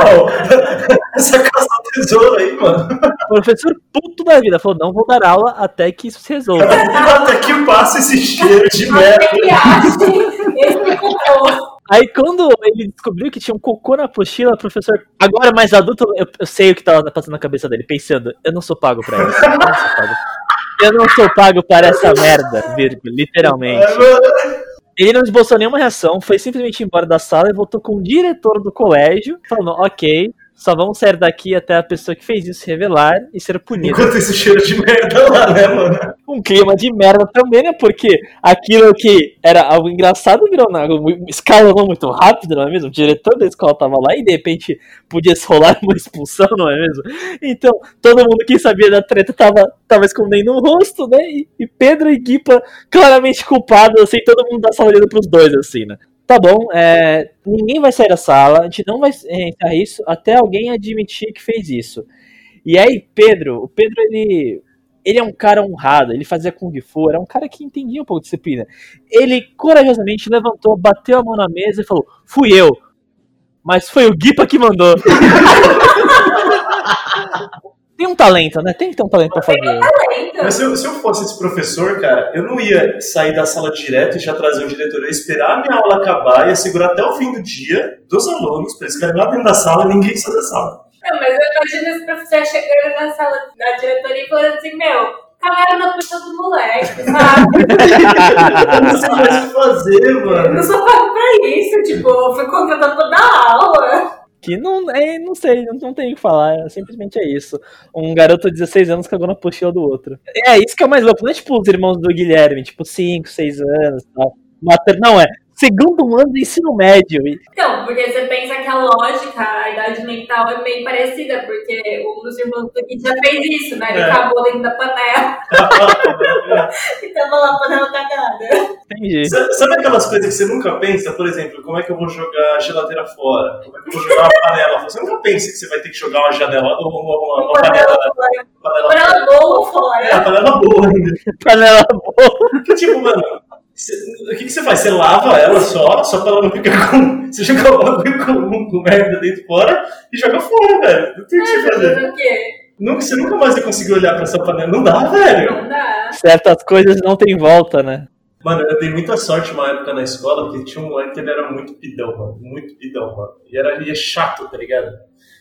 ó, (laughs) essa caça ao tesouro aí, mano. O professor puto da vida falou: não vou dar aula até que isso se resolva. (laughs) Até que passa esse cheiro de merda. Aí quando ele descobriu que tinha um cocô na apostila, o professor, agora mais adulto, eu, eu sei o que tava passando na cabeça dele, pensando, eu não sou pago pra isso. (laughs) Eu não sou pago, eu não sou pago para essa merda, vírgula, literalmente. Ele não esboçou nenhuma reação, foi simplesmente embora da sala e voltou com o diretor do colégio, falando, ok, só vamos sair daqui até a pessoa que fez isso revelar e ser punida. Enquanto esse cheiro de merda lá, né, mano? um clima de merda também, né? Porque aquilo que era algo engraçado virou na escalonou muito rápido, não é mesmo? O diretor da escola tava lá e de repente podia se rolar uma expulsão, não é mesmo? Então, todo mundo que sabia da treta tava, tava escondendo o rosto, né? E, e Pedro e Guipa claramente culpados, assim, todo mundo da sala olhando pros dois, assim, né? Tá bom, é, ninguém vai sair da sala, a gente não vai entrar isso até alguém admitir que fez isso. E aí, Pedro, o Pedro, ele Ele é um cara honrado, ele fazia Kung Fu, era um cara que entendia um pouco de disciplina. Ele corajosamente levantou, bateu a mão na mesa e falou: Fui eu. Mas foi o Guipa que mandou. (laughs) Tem um talento, né? Tem que ter um talento pra fazer. Talento. Mas se eu, se eu fosse esse professor, cara, eu não ia sair da sala direto e já trazer o diretor. Eu ia esperar a minha aula acabar, ia segurar até o fim do dia dos alunos, pra eles ficarem lá dentro da sala e ninguém sair da sala. Não, mas eu imagino esse professor chegando na sala da diretoria e falando assim, meu, cagaram na puta do moleque, sabe? Eu não sei mais o que fazer, Eu mano. não sou pago pra isso, tipo, eu fui contratado pra dar aula. Que não, é, não sei, não, não tem o que falar, é- simplesmente é isso. Um garoto de 16 anos cagou na pochila do outro. É isso que é o mais louco, não é tipo os irmãos do Guilherme, tipo 5, 6 anos tal. Mater... Não, é segundo ano de ensino médio. Então, porque você pensa que a lógica, a idade mental é meio parecida, porque um dos irmãos do Gui já fez isso, né? Ele É. cagou dentro da panela (laughs) e tava lá a panela cagada. Entendi. Sa- Sabe aquelas coisas que você nunca pensa? Por exemplo, como é que eu vou jogar a geladeira fora? Como é que eu vou jogar uma panela? Você nunca pensa que você vai ter que jogar uma janela ou uma, uma, uma panela, fora. panela, Panela boa É, fora. a panela boa ainda. Panela boa. Porque, tipo, mano, cê- o que, que você faz? Você lava ela só, só pra ela não ficar com. Você joga o bagulho com, com merda dentro fora e joga fora, velho. Não tem o que você fazer. O quê? Nunca, você nunca mais vai conseguir olhar pra essa panela. Não dá, velho. Não dá. Certas coisas não tem volta, né? Mano, eu dei muita sorte uma época na escola, porque tinha um moleque que ele era muito pidão, mano. Muito pidão, mano. E era e é chato, tá ligado?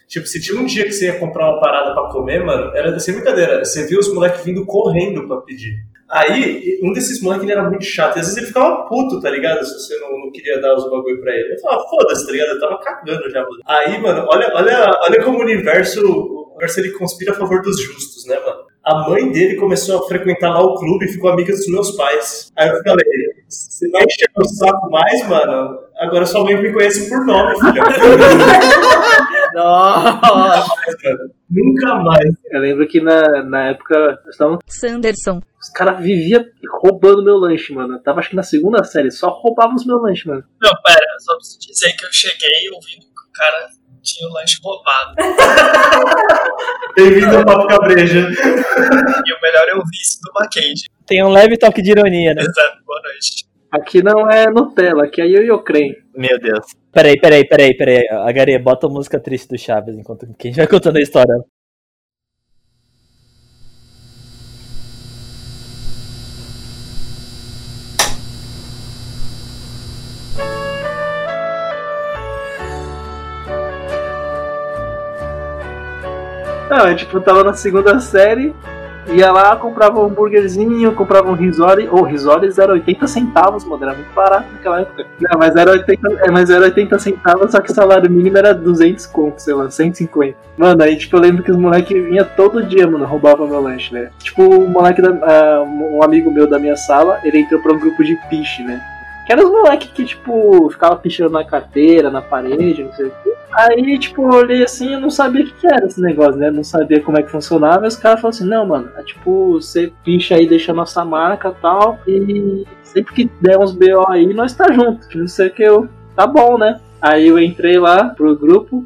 Tipo, se tinha um dia que você ia comprar uma parada pra comer, mano, era sem brincadeira. Você via os moleques vindo correndo pra pedir. Aí, um desses moleques ele era muito chato. Às vezes ele ficava puto, tá ligado? Se você não, não queria dar os bagulho pra ele. Eu falava, foda-se, tá ligado? Eu tava cagando já, mano. Aí, mano, olha, olha, olha como o universo, o universo ele conspira a favor dos justos, né, mano? A mãe dele começou a frequentar lá o clube e ficou amiga dos meus pais. Aí eu falei, você vai encher o saco mais, mano? Agora sua mãe me conhece por nome, (laughs) filho. Nossa. Nunca mais. Eu lembro que na, na época nós tava- Sanderson. os caras viviam roubando meu lanche, mano. Eu tava acho que na segunda série, só roubavam os meus lanches, mano. Não, pera, só preciso dizer que eu cheguei ouvindo que o cara tinha o lanche roubado. (laughs) Bem-vindo ao Papo Cabreja. E o melhor é ouvir isso do Mackenzie. Tem um leve toque de ironia, né? Exato, boa noite. Aqui não é Nutella, aqui é Yo-Yo Creme. Meu Deus. Peraí, peraí, peraí, peraí. Agare, bota a música triste do Chaves enquanto quem vai contando a história. Não, eu tipo, tava na segunda série, ia lá, comprava um hambúrguerzinho, comprava um risole. Ou oh, risoles era 80 centavos, mano, era muito barato naquela época. Não, mas era 80, é, mas era 80 centavos, só que o salário mínimo era 200 conto, sei lá, 150. Mano, aí tipo, eu lembro que os moleques vinham todo dia, mano, roubavam meu lanche, né? Tipo, o moleque, da, ah, um amigo meu da minha sala, ele entrou pra um grupo de piche, né? Que eram os moleques que, tipo, ficava pichando na carteira, na parede, não sei o quê. Aí, tipo, eu olhei assim, eu não sabia o que, que era esse negócio, né? Não sabia como é que funcionava. E os caras falaram assim: não, mano, é tipo, você picha aí, deixa a nossa marca e tal. E sempre que der uns BO aí, nós tá junto. Não sei o que eu. Tá bom, né? Aí eu entrei lá pro grupo.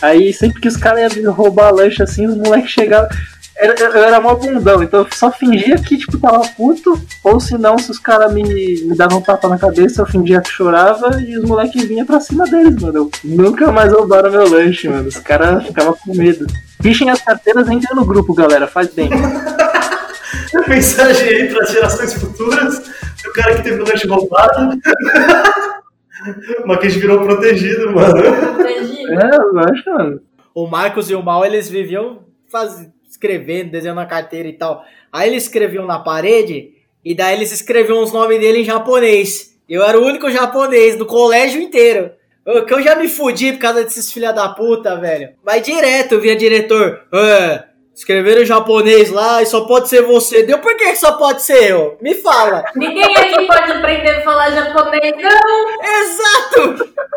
Aí sempre que os caras iam roubar lanche assim, os moleques chegavam. Era, eu eu era mó bundão, então eu só fingia que tipo tava puto, ou se não, se os caras me, me davam um tapa na cabeça, eu fingia que chorava e os moleques vinham pra cima deles, mano. Nunca mais roubaram meu lanche, mano. Os caras ficavam com medo. Fichem as carteiras, entrem no grupo, galera, faz bem. (laughs) Mensagem aí para gerações futuras. O cara que teve o lanche roubado. (laughs) (laughs) O Mackenzie virou protegido, mano. Imagina. É, eu acho, mano. O Marcos e o Mal, eles viviam faz... escrevendo, desenhando na carteira e tal. Aí eles escreviam na parede, e daí eles escreviam os nomes dele em japonês. Eu era o único japonês do colégio inteiro. Eu- Que eu já me fudi por causa desses filha da puta, velho. Mas direto eu via diretor. "Ah, escreveram em japonês lá e só pode ser você. Deu por que só pode ser eu? Me fala. Ninguém aqui pode aprender a falar japonês, não. Exato! (laughs)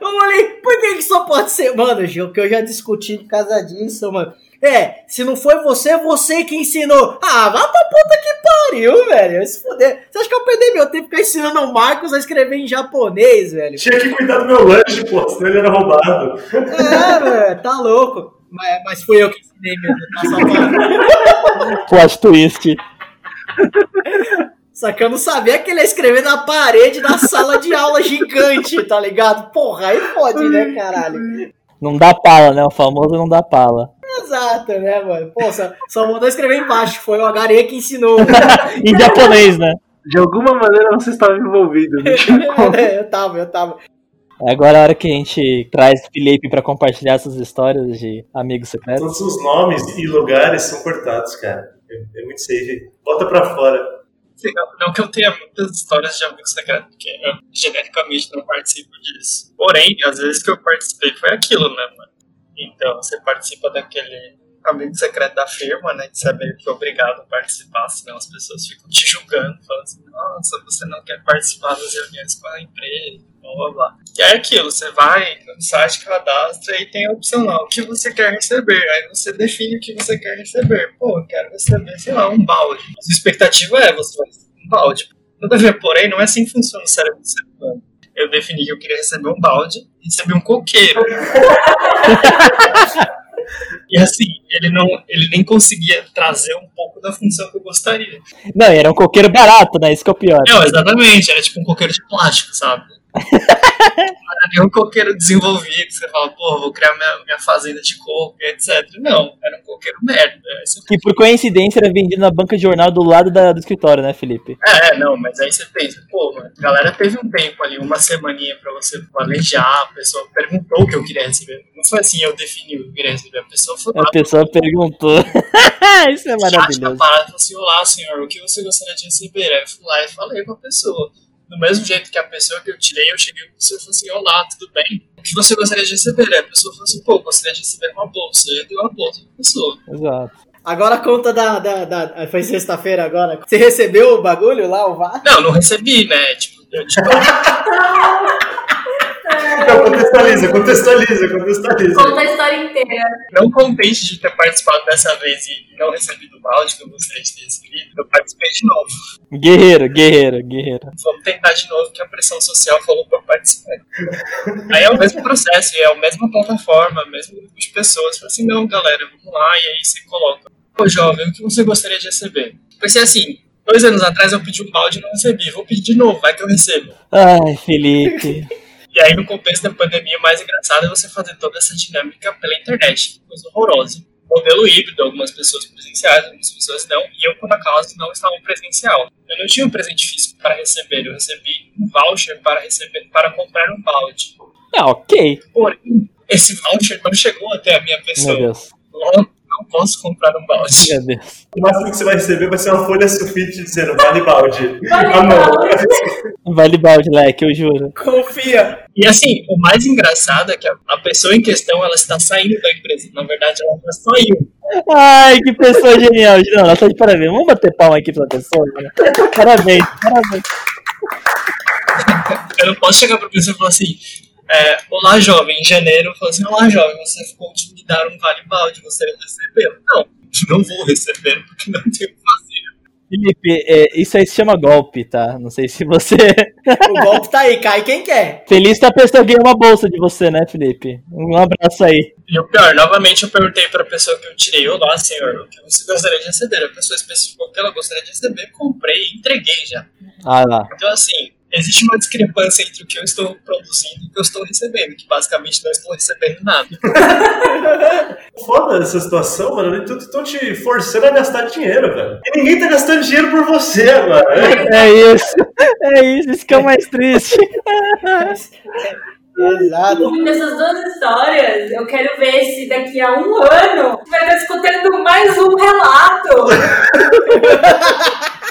Eu falei, por que, que só pode ser? Mano, o que eu já discuti por causa disso, mano. É, se não foi você, você que ensinou. Ah, vá pra puta que pariu, velho. Se fuder. Você acha que eu perdi meu tempo ficar ensinando o Marcos a escrever em japonês, velho? Tinha que cuidar do meu lanche, pô, senão ele era roubado. É, velho, tá louco. Mas, mas fui eu que ensinei mesmo, tá Plot twist. Só que eu não sabia que ele ia escrever na parede da sala de aula gigante, tá ligado? Porra, aí pode, né, caralho? Não dá pala, né? O famoso não dá pala. Exato, né, mano? Pô, só, só mandou escrever embaixo, foi o HRE que ensinou. (laughs) em japonês, né? De alguma maneira você estava envolvido. né? (laughs) É, eu tava, eu tava. Agora é a hora que a gente traz o Felipe pra compartilhar essas histórias de amigos secretos. Todos os nomes e lugares são cortados, cara. É, é muito safe. Bota pra fora. Não, não que eu tenha muitas histórias de amigos secretos, porque eu genericamente não participo disso. Porém, às vezes que eu participei foi aquilo, né, mano? Então, você participa daquele amigo secreto da firma, né? Que você é meio que obrigado a participar, senão as pessoas ficam te julgando, falando assim, nossa, você não quer participar das reuniões com a empresa, blá blá blá. E é aquilo, você vai no site, cadastra e tem a opção lá, o que você quer receber. Aí você define o que você quer receber. Pô, eu quero receber, sei lá, um balde. A sua expectativa é, você vai receber um balde. Todavia, porém, não é assim que funciona o cérebro do ser humano. Eu defini que eu queria receber um balde e recebi um coqueiro. (laughs) e assim, ele, não, ele nem conseguia trazer um pouco da função que eu gostaria. Não, e era um coqueiro barato, né? Isso que é o pior. Não, exatamente, era tipo um coqueiro de plástico, sabe? Não era um coqueiro desenvolvido, você fala, pô, vou criar minha, minha fazenda de coco, etc. Não, era um coqueiro merda. Você Que por coincidência era vendido na banca de jornal do lado da- do escritório, né, Felipe? É, não, mas aí você pensa, pô, mano, a galera teve um tempo ali, uma semaninha pra você planejar, a pessoa perguntou o que eu queria receber. Não foi assim, eu defini o que eu queria receber, a pessoa foi lá, A pessoa perguntou. (laughs) Isso é chat maravilhoso. parada e falou assim, olá senhor, o que você gostaria de receber? Aí eu fui lá e falei com a pessoa. Do mesmo jeito que a pessoa que eu tirei, eu cheguei com você e falei assim, olá, tudo bem? O que você gostaria de receber? A pessoa falou assim, pô, eu gostaria de receber uma bolsa. Eu dei uma bolsa pra pessoa. Exato. Agora conta da. da, da- foi sexta-feira agora. Você recebeu o bagulho lá, o VAR? Não, não recebi, né? Tipo, eu, tipo, (laughs) Então, contextualiza, contextualiza, contextualiza. Conta a história inteira. não contente de ter participado dessa vez e não recebido o balde que eu gostaria de ter recebido, eu participei de novo. Guerreiro, guerreiro, guerreiro. Vamos tentar de novo que a pressão social falou pra participar. Aí é o mesmo processo, é a mesma plataforma, mesmo grupo de pessoas. Falei assim, não, galera, vamos lá, e aí você coloca. Pô, jovem, o que você gostaria de receber? Pensei assim, dois anos atrás eu pedi um balde e não recebi, vou pedir de novo, vai que eu recebo. Ai, Felipe. E aí, no contexto da pandemia, o mais engraçado é você fazer toda essa dinâmica pela internet. Coisa horrorosa. Modelo híbrido, algumas pessoas presenciais, algumas pessoas não. E eu, por acaso, não estava presencial. Eu não tinha um presente físico para receber. Eu recebi um voucher para receber, para comprar um balde. Ah, ok. Porém, esse voucher não chegou até a minha Meu pessoa. Deus. Posso comprar um balde. Meu Deus. O máximo que você vai receber vai ser uma folha sulfite dizendo vale balde. Vale Ah, não. balde. Vale balde, leque, eu juro. Confia. E assim, o mais engraçado é que a, a pessoa em questão, ela está saindo da empresa. Na verdade, ela já saiu. Ai, que pessoa genial. Não, ela tá de parabéns. Vamos bater palma aqui pra pessoa. né? Parabéns, parabéns. Eu não posso chegar pra pessoa e falar assim: é, Olá, jovem, em janeiro, eu falo assim: Olá, jovem, você ficou de me dar um vale balde, você recebeu? Não, não vou receber, porque não tenho o que fazer. Felipe, é, isso aí se chama golpe, tá? Não sei se você. (laughs) O golpe tá aí, cai quem quer. Feliz que a pessoa ganhou uma bolsa de você, né, Felipe? Um abraço aí. E o pior, novamente eu perguntei pra pessoa que eu tirei: Olá, senhor, o que você gostaria de receber? A pessoa especificou que ela gostaria de receber, comprei entreguei já. Ah lá. Então, assim, existe uma discrepância entre o que eu estou produzindo e o que eu estou recebendo, que basicamente não estou recebendo nada. (laughs) Foda essa situação, mano. Estão te forçando a gastar dinheiro, velho. E ninguém tá gastando dinheiro por você agora. né? É isso. É isso, isso que é o mais triste. (laughs) Exato. Ouvindo essas duas histórias, eu quero ver se daqui a um ano vai estar escutando mais um relato. (laughs)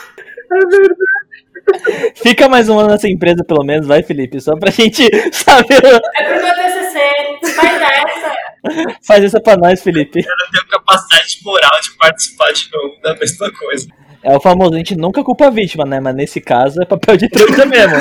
(laughs) Fica mais um ano nessa empresa, pelo menos, vai, Felipe? Só pra gente (laughs) saber. É pro meu TCC, faz essa. (laughs) Faz essa pra nós, Felipe. Eu não tenho capacidade moral de participar de novo da mesma coisa. É o famoso, a gente nunca culpa a vítima, né? Mas nesse caso é papel de trouxa mesmo.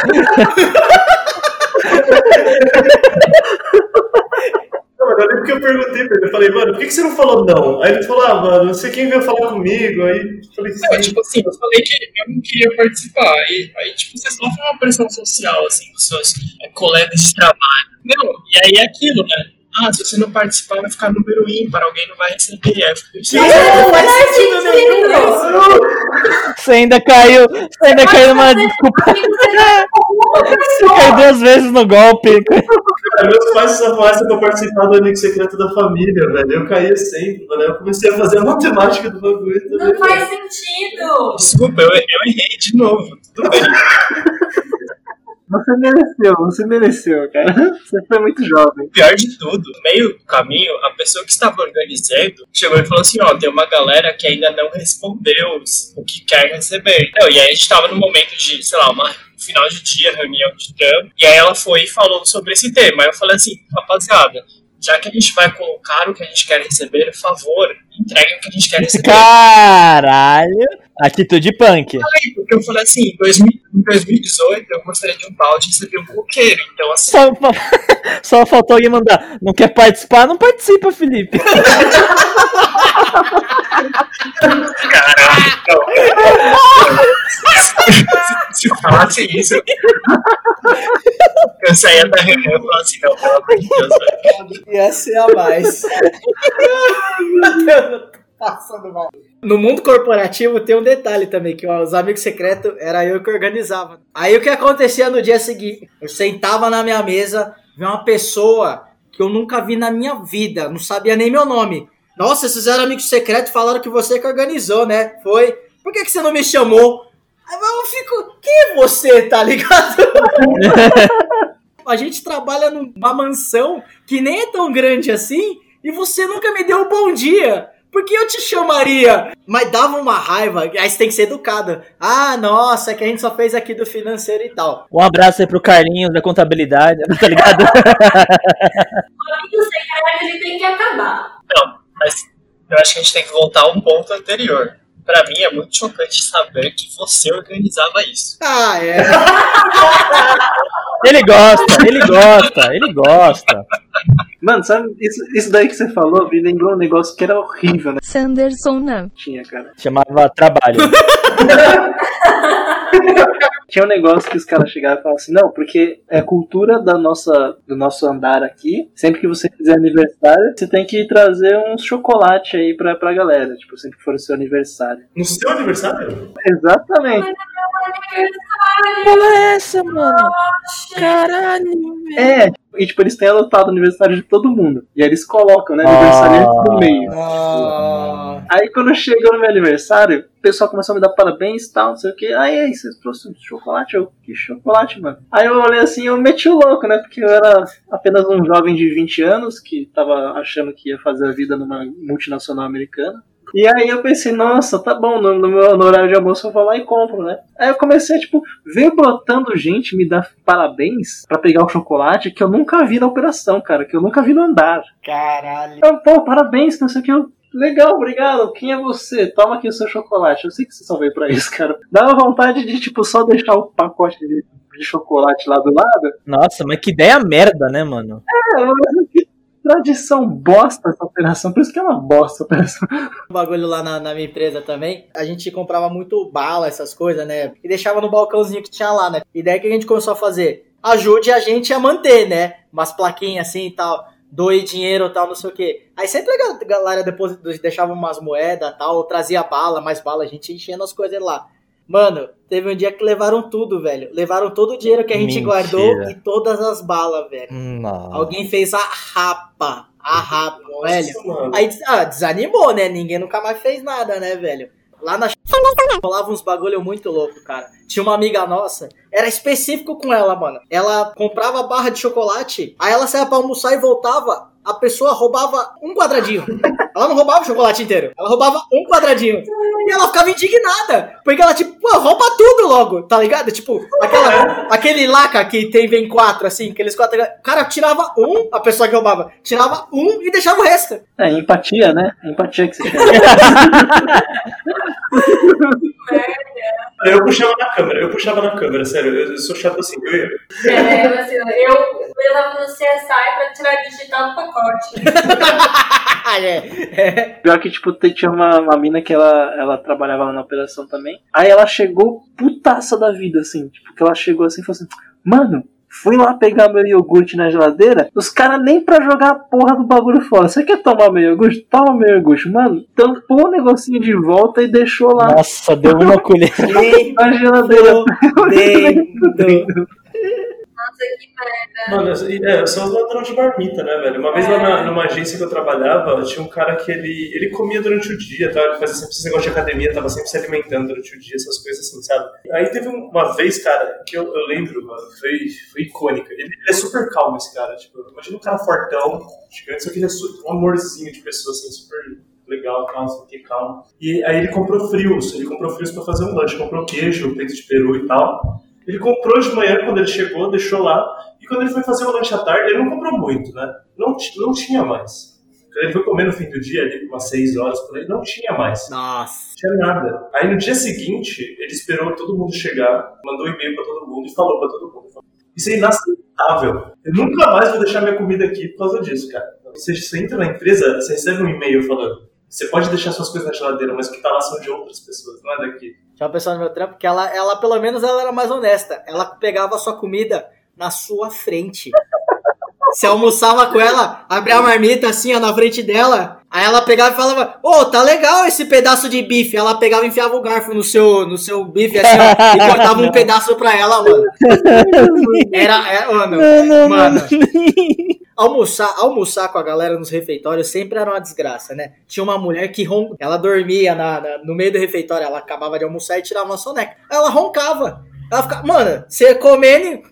Eu lembro que eu perguntei pra ele, eu falei, mano, por que, que você não falou não? Aí ele falou, ah, mano, não sei quem veio falar comigo. Aí eu falei, Não, tipo assim, eu falei que eu não queria participar. Aí, aí tipo, você sofre uma pressão social, assim, dos seus é, colegas de trabalho. Não, e aí é aquilo, né? Ah, se você não participar, vai ficar número ímpar, alguém não vai receber. Aí eu fiquei, "Sim, Não faz sentido nenhum. Você ainda caiu. Você ainda caiu numa desculpa. Você caiu duas vezes no golpe. Cara, meus pais só falaram pra participar do amigo secreto da família, velho. Eu caía sempre, mano. Eu comecei a fazer a matemática do bagulho. Não faz sentido. Desculpa, eu, eu errei de novo. Tudo bem. (laughs) Você mereceu, você mereceu, cara. (laughs) Você foi muito jovem. Pior de tudo, no meio do caminho, a pessoa que estava organizando chegou e falou assim: Ó, tem uma galera que ainda não respondeu o que quer receber. Não, e aí a gente tava no momento de, sei lá, uma final de dia, reunião de trampo, e aí ela foi e falou sobre esse tema. Aí eu falei assim: rapaziada, já que a gente vai colocar o que a gente quer receber, por favor, entreguem o que a gente quer receber. Caralho. Atitude punk. Aí, Porque eu falei assim: em 2000 em 2018 eu gostaria de um balde e receber um coqueiro. Então, assim. Só, (laughs) só faltou alguém mandar. Não quer participar? Não participa, Felipe. Caralho, não. (laughs) Se falasse isso, eu saía da reunião e falava assim, não, pelo amor de Deus, velho. Ia ser a mais. Eu (laughs) tô passando mal. No mundo corporativo tem um detalhe também, que ó, os amigos secretos era eu que organizava. Aí o que acontecia no dia seguinte? Eu sentava na minha mesa, vi uma pessoa que eu nunca vi na minha vida, não sabia nem meu nome. Nossa, vocês eram amigos secretos, falaram que você que organizou, né? Foi. Por que, que você não me chamou? Aí eu fico, quem é você, tá ligado? (laughs) A gente trabalha numa mansão que nem é tão grande assim e você nunca me deu um bom dia. Por que eu te chamaria? Mas dava uma raiva, aí você tem que ser educado. Ah, nossa, é que a gente só fez aqui do financeiro e tal. Um abraço aí pro Carlinhos da contabilidade, tá ligado? (laughs) O amigo secreto ele tem que acabar. Não, mas eu acho que a gente tem que voltar a um ponto anterior. Pra mim é muito chocante saber que você organizava isso. Ah, é. (laughs) Ele gosta, ele gosta, ele gosta. Mano, sabe, isso, isso daí que você falou me lembrou um negócio que era horrível, né? Sanderson não. Tinha, cara. Chamava trabalho. (laughs) Tinha um negócio que os caras chegavam e falavam assim, não, porque é cultura da nossa, do nosso andar aqui. Sempre que você fizer aniversário, você tem que trazer uns chocolate aí pra, pra galera. Tipo, sempre que for o seu aniversário. No seu aniversário? Exatamente. Porra é essa, mano? Caralho, É, e tipo, eles têm anotado o aniversário de todo mundo. E aí eles colocam, né, aniversariante no meio. Ah, Aí quando chegou no meu aniversário, o pessoal começou a me dar parabéns e tal, não sei o que. Aí, aí, vocês trouxeram chocolate? Eu, que chocolate, mano? Aí eu olhei assim, eu meti o louco, né? Porque eu era apenas um jovem de 20 anos que tava achando que ia fazer a vida numa multinacional americana. E aí eu pensei, nossa, tá bom, no, no meu no horário de almoço eu vou lá e compro, né? Aí eu comecei, tipo, veio brotando gente me dar parabéns pra pegar o chocolate que eu nunca vi na operação, cara, que eu nunca vi no andar. caralho. Eu, pô, parabéns, não sei o que. Eu, Legal, obrigado. Quem é você? Toma aqui o seu chocolate. Eu sei que você só veio pra isso, cara. Dava vontade de, tipo, só deixar o pacote de, de chocolate lá do lado. Nossa, mas que ideia merda, né, mano? É, mas tradição bosta essa operação. Por isso que é uma bosta a operação. Um (laughs) bagulho lá na, na minha empresa também. A gente comprava muito bala, essas coisas, né? E deixava no balcãozinho que tinha lá, né? E daí que a gente começou a fazer? Ajude a gente a manter, né? Umas plaquinhas assim e tal. Doe dinheiro tal, não sei o quê. Aí sempre a galera depois deixava umas moedas tal, trazia bala, mais bala, a gente enchendo as coisas lá. Mano, teve um dia que levaram tudo, velho. Levaram todo o dinheiro que a gente Mentira. guardou e todas as balas, velho. Não. Alguém fez a rapa. A rapa, velho. Nossa, mano. Aí ah, desanimou, né? Ninguém nunca mais fez nada, né, velho? Lá na rolava uns bagulho muito louco, cara. Tinha uma amiga nossa, era específico com ela, mano. Ela comprava barra de chocolate, aí ela saía pra almoçar e voltava, a pessoa roubava um quadradinho. Ela não roubava o chocolate inteiro, ela roubava um quadradinho. E ela ficava indignada, porque ela, tipo, pô, rouba tudo logo, tá ligado? Tipo, aquela, aquele laca que tem, vem quatro, assim, aqueles quatro. O cara tirava um, a pessoa que roubava, tirava um e deixava o resto. É, empatia, né? Empatia que você quer. (laughs) (laughs) Eu puxava na câmera, eu puxava na câmera, sério, eu, eu sou chato assim. Eu, eu- É, eu, assim, eu, eu tava no CSI pra tirar digital do pacote. (laughs) é, é. Pior que, tipo, tinha uma, uma mina que ela, ela trabalhava lá na operação também. Aí ela chegou putaça da vida, assim. Tipo, que ela chegou assim e falou assim: Mano, fui lá pegar meu iogurte na geladeira. Os caras nem pra jogar a porra do bagulho fora. Você quer tomar meu iogurte? Toma meu iogurte. Mano, tampou o negocinho de volta e deixou lá Nossa, deu uma (laughs) colher. na geladeira. Dentro. (laughs) Que merda. Mano, é, são os ladrões de marmita, né, velho? Uma vez lá na- numa agência que eu trabalhava, tinha um cara que ele, ele comia durante o dia, tá? Ele fazia sempre esse negócio de academia, tava sempre se alimentando durante o dia, essas coisas assim, sabe? Aí teve um- uma vez, cara, que eu, eu lembro, mano, foi, foi icônica. Ele, ele é super calmo, esse cara. Tipo, imagina um cara fortão, gigante, só que ele é um amorzinho de pessoa, assim, super legal, calmo, assim, que calmo. E aí ele comprou frios, ele comprou frios pra fazer um lanche, comprou queijo, peito de peru e tal. Ele comprou de manhã quando ele chegou, deixou lá, e quando ele foi fazer o lanche à tarde, ele não comprou muito, né? Não, não tinha mais. Ele foi comer no fim do dia, ali, umas 6 horas por aí, não tinha mais. Nossa. Não tinha nada. Aí no dia seguinte, ele esperou todo mundo chegar, mandou um e-mail pra todo mundo e falou pra todo mundo. Isso é inaceitável. Eu nunca mais vou deixar minha comida aqui por causa disso, cara. Você, você entra na empresa, você recebe um e-mail falando. Você pode deixar suas coisas na geladeira, mas o que tá lá são de outras pessoas, não é daqui. Tinha uma pessoa no meu trampo que ela, ela, pelo menos, ela era mais honesta. Ela pegava a sua comida na sua frente. Você almoçava com ela, abria a marmita assim, ó, na frente dela. Aí ela pegava e falava, ô, tá legal esse pedaço de bife. Ela pegava e enfiava o garfo no seu, no seu bife, assim, ó, e cortava um pedaço pra ela, mano. (laughs) Era, era mano, mano. Almoçar, almoçar com a galera nos refeitórios sempre era uma desgraça, né? Tinha uma mulher que ron... ela dormia na, na- no meio do refeitório, ela acabava de almoçar e tirava uma soneca. Aí ela roncava. Ela ficava, mano, você comendo. e-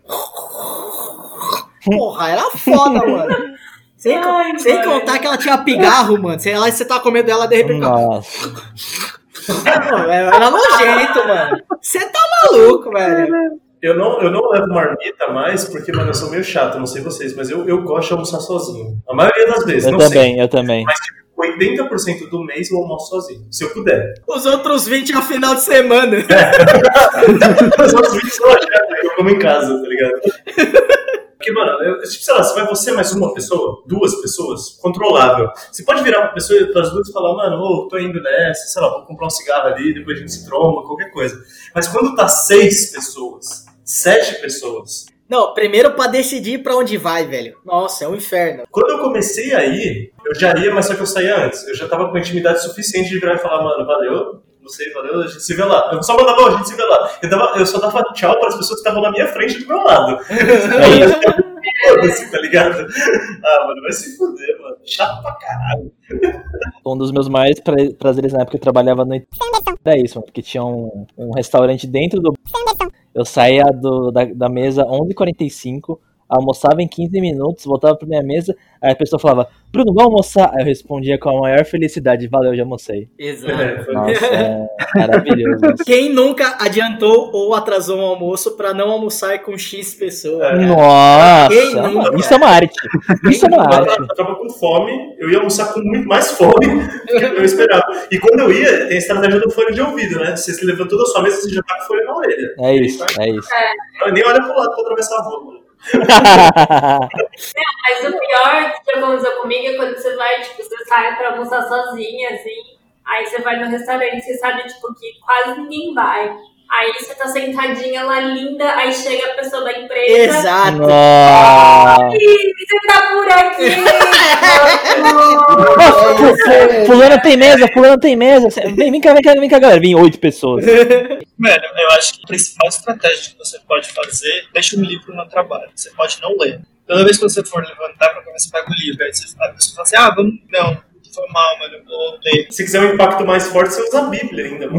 Porra, era foda, mano. (laughs) Sem, co- Ai, sem mãe. contar que ela tinha pigarro, mano. Sei lá, você tá comendo ela de repente. Nossa. (laughs) Mano, Era nojento, mano. Você tá maluco, velho. Eu não, eu não levo marmita mais, porque, mano, eu sou meio chato, não sei vocês, mas eu, eu gosto de almoçar sozinho. A maioria das vezes, Eu não também, eu também. sei. Mas, tipo, 80% do mês eu almoço sozinho, se eu puder. Os outros 20 é o final de semana. (laughs) Os outros vídeos são lá, eu como em casa, tá ligado? (laughs) Porque, mano, eu, tipo, sei lá, se vai você mais uma pessoa, duas pessoas, controlável. Você pode virar pra pessoa, pras duas e falar, mano, ô, tô indo nessa, sei lá, vou comprar um cigarro ali, depois a gente se tromba, qualquer coisa. Mas quando tá seis pessoas, sete pessoas, Não, primeiro pra decidir pra onde vai, velho. Nossa, é um inferno. Quando eu comecei a ir, eu já ia, mas só que eu saía antes. Eu já tava com intimidade suficiente de virar e falar, mano, valeu, não sei, valeu, a gente se vê lá. Eu só mandava, "Ó, a gente se vê lá. Eu, dava, eu só dava tchau para as pessoas que estavam na minha frente e do meu lado. (laughs) Foda-se, tá ligado? Ah, mano, vai se fuder, mano. Chato pra caralho. Um dos meus maiores pra- prazeres na época que eu trabalhava no era isso, mano, porque tinha um, um restaurante dentro do. Eu saía do, da, da mesa 11h45, almoçava em 15 minutos, voltava pra minha mesa, aí a pessoa falava, Bruno, vamos almoçar? Aí eu respondia com a maior felicidade, valeu, já almocei. Exato. É, Nossa, é maravilhoso. isso. Quem nunca adiantou ou atrasou um almoço pra não almoçar com X pessoas? É. Nossa, nunca? isso é uma arte. Isso é uma arte. eu tava com fome, eu ia almoçar com muito mais fome do que eu esperava. E quando eu ia, tem a estratégia do fone de ouvido, né? Você se levantou da sua mesa, você já tá com o fone na orelha. É isso, é isso. Nem olha pro lado pra atravessar a rua. Mano. (laughs) Mas o pior que já aconteceu comigo é quando você vai, tipo, você sai pra almoçar sozinha, assim. Aí você vai no restaurante, você sabe, tipo, que quase ninguém vai. Aí você tá sentadinha lá, linda, aí chega a pessoa da empresa. Exato. Você tá por aqui! (laughs) Fulano tem mesa, fulano tem mesa. Vem, vem cá, vem cá, vem cá, galera. Vem oito pessoas. (laughs) Mano, eu acho que a principal estratégia que você pode fazer, deixa um livro no trabalho. Você pode não ler. Toda vez que você for levantar pra comer, você pega o livro. Aí você fala, a pessoa fala assim, ah, vamos. Não, foi mal, mano, eu vou ler. Se quiser um impacto mais forte, você usa a Bíblia ainda. (laughs)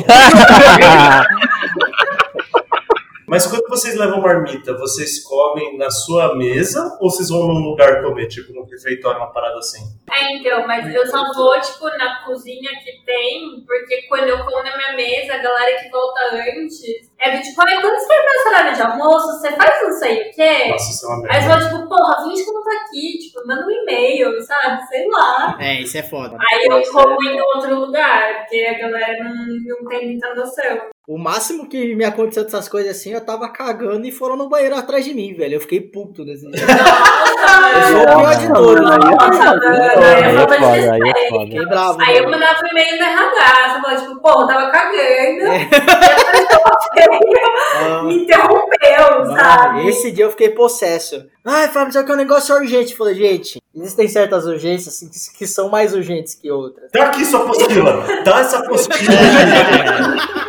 Mas quando vocês levam marmita, vocês comem na sua mesa ou vocês vão num lugar comer, tipo num refeitório, uma parada assim? É, então, mas eu só vou, tipo, na cozinha que tem, porque quando eu como na minha mesa, a galera que volta antes é do tipo, ai, quando você terminar esse horário de almoço, você faz não sei o quê? Nossa, isso é uma Aí você merda. fala, tipo, porra, finge que não tá aqui, tipo, manda um e-mail, sabe? Sei lá. É, isso é foda. Aí eu como em outro lugar, porque a galera não, não tem muita noção. O máximo que me aconteceu dessas coisas assim, eu tava cagando e foram no banheiro atrás de mim, velho. Eu fiquei puto desse (laughs) dia. Eu sou o pior de todos. Aí é Nossa, aí é é falta de foda, aí é respeito. bravo. Aí eu velho. mandava pro e-mail do RH, você falou, tipo, pô, eu tava cagando, (laughs) Ah, me interrompeu, mano, sabe? esse dia eu fiquei possesso. Ai, Fábio, só que é um negócio urgente. Eu falei, gente, existem certas urgências assim, que- que são mais urgentes que outras. Dá aqui sua apostila. Dá essa apostila. (laughs)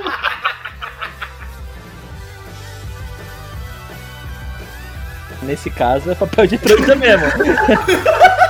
Nesse caso é papel de trouxa mesmo. (laughs)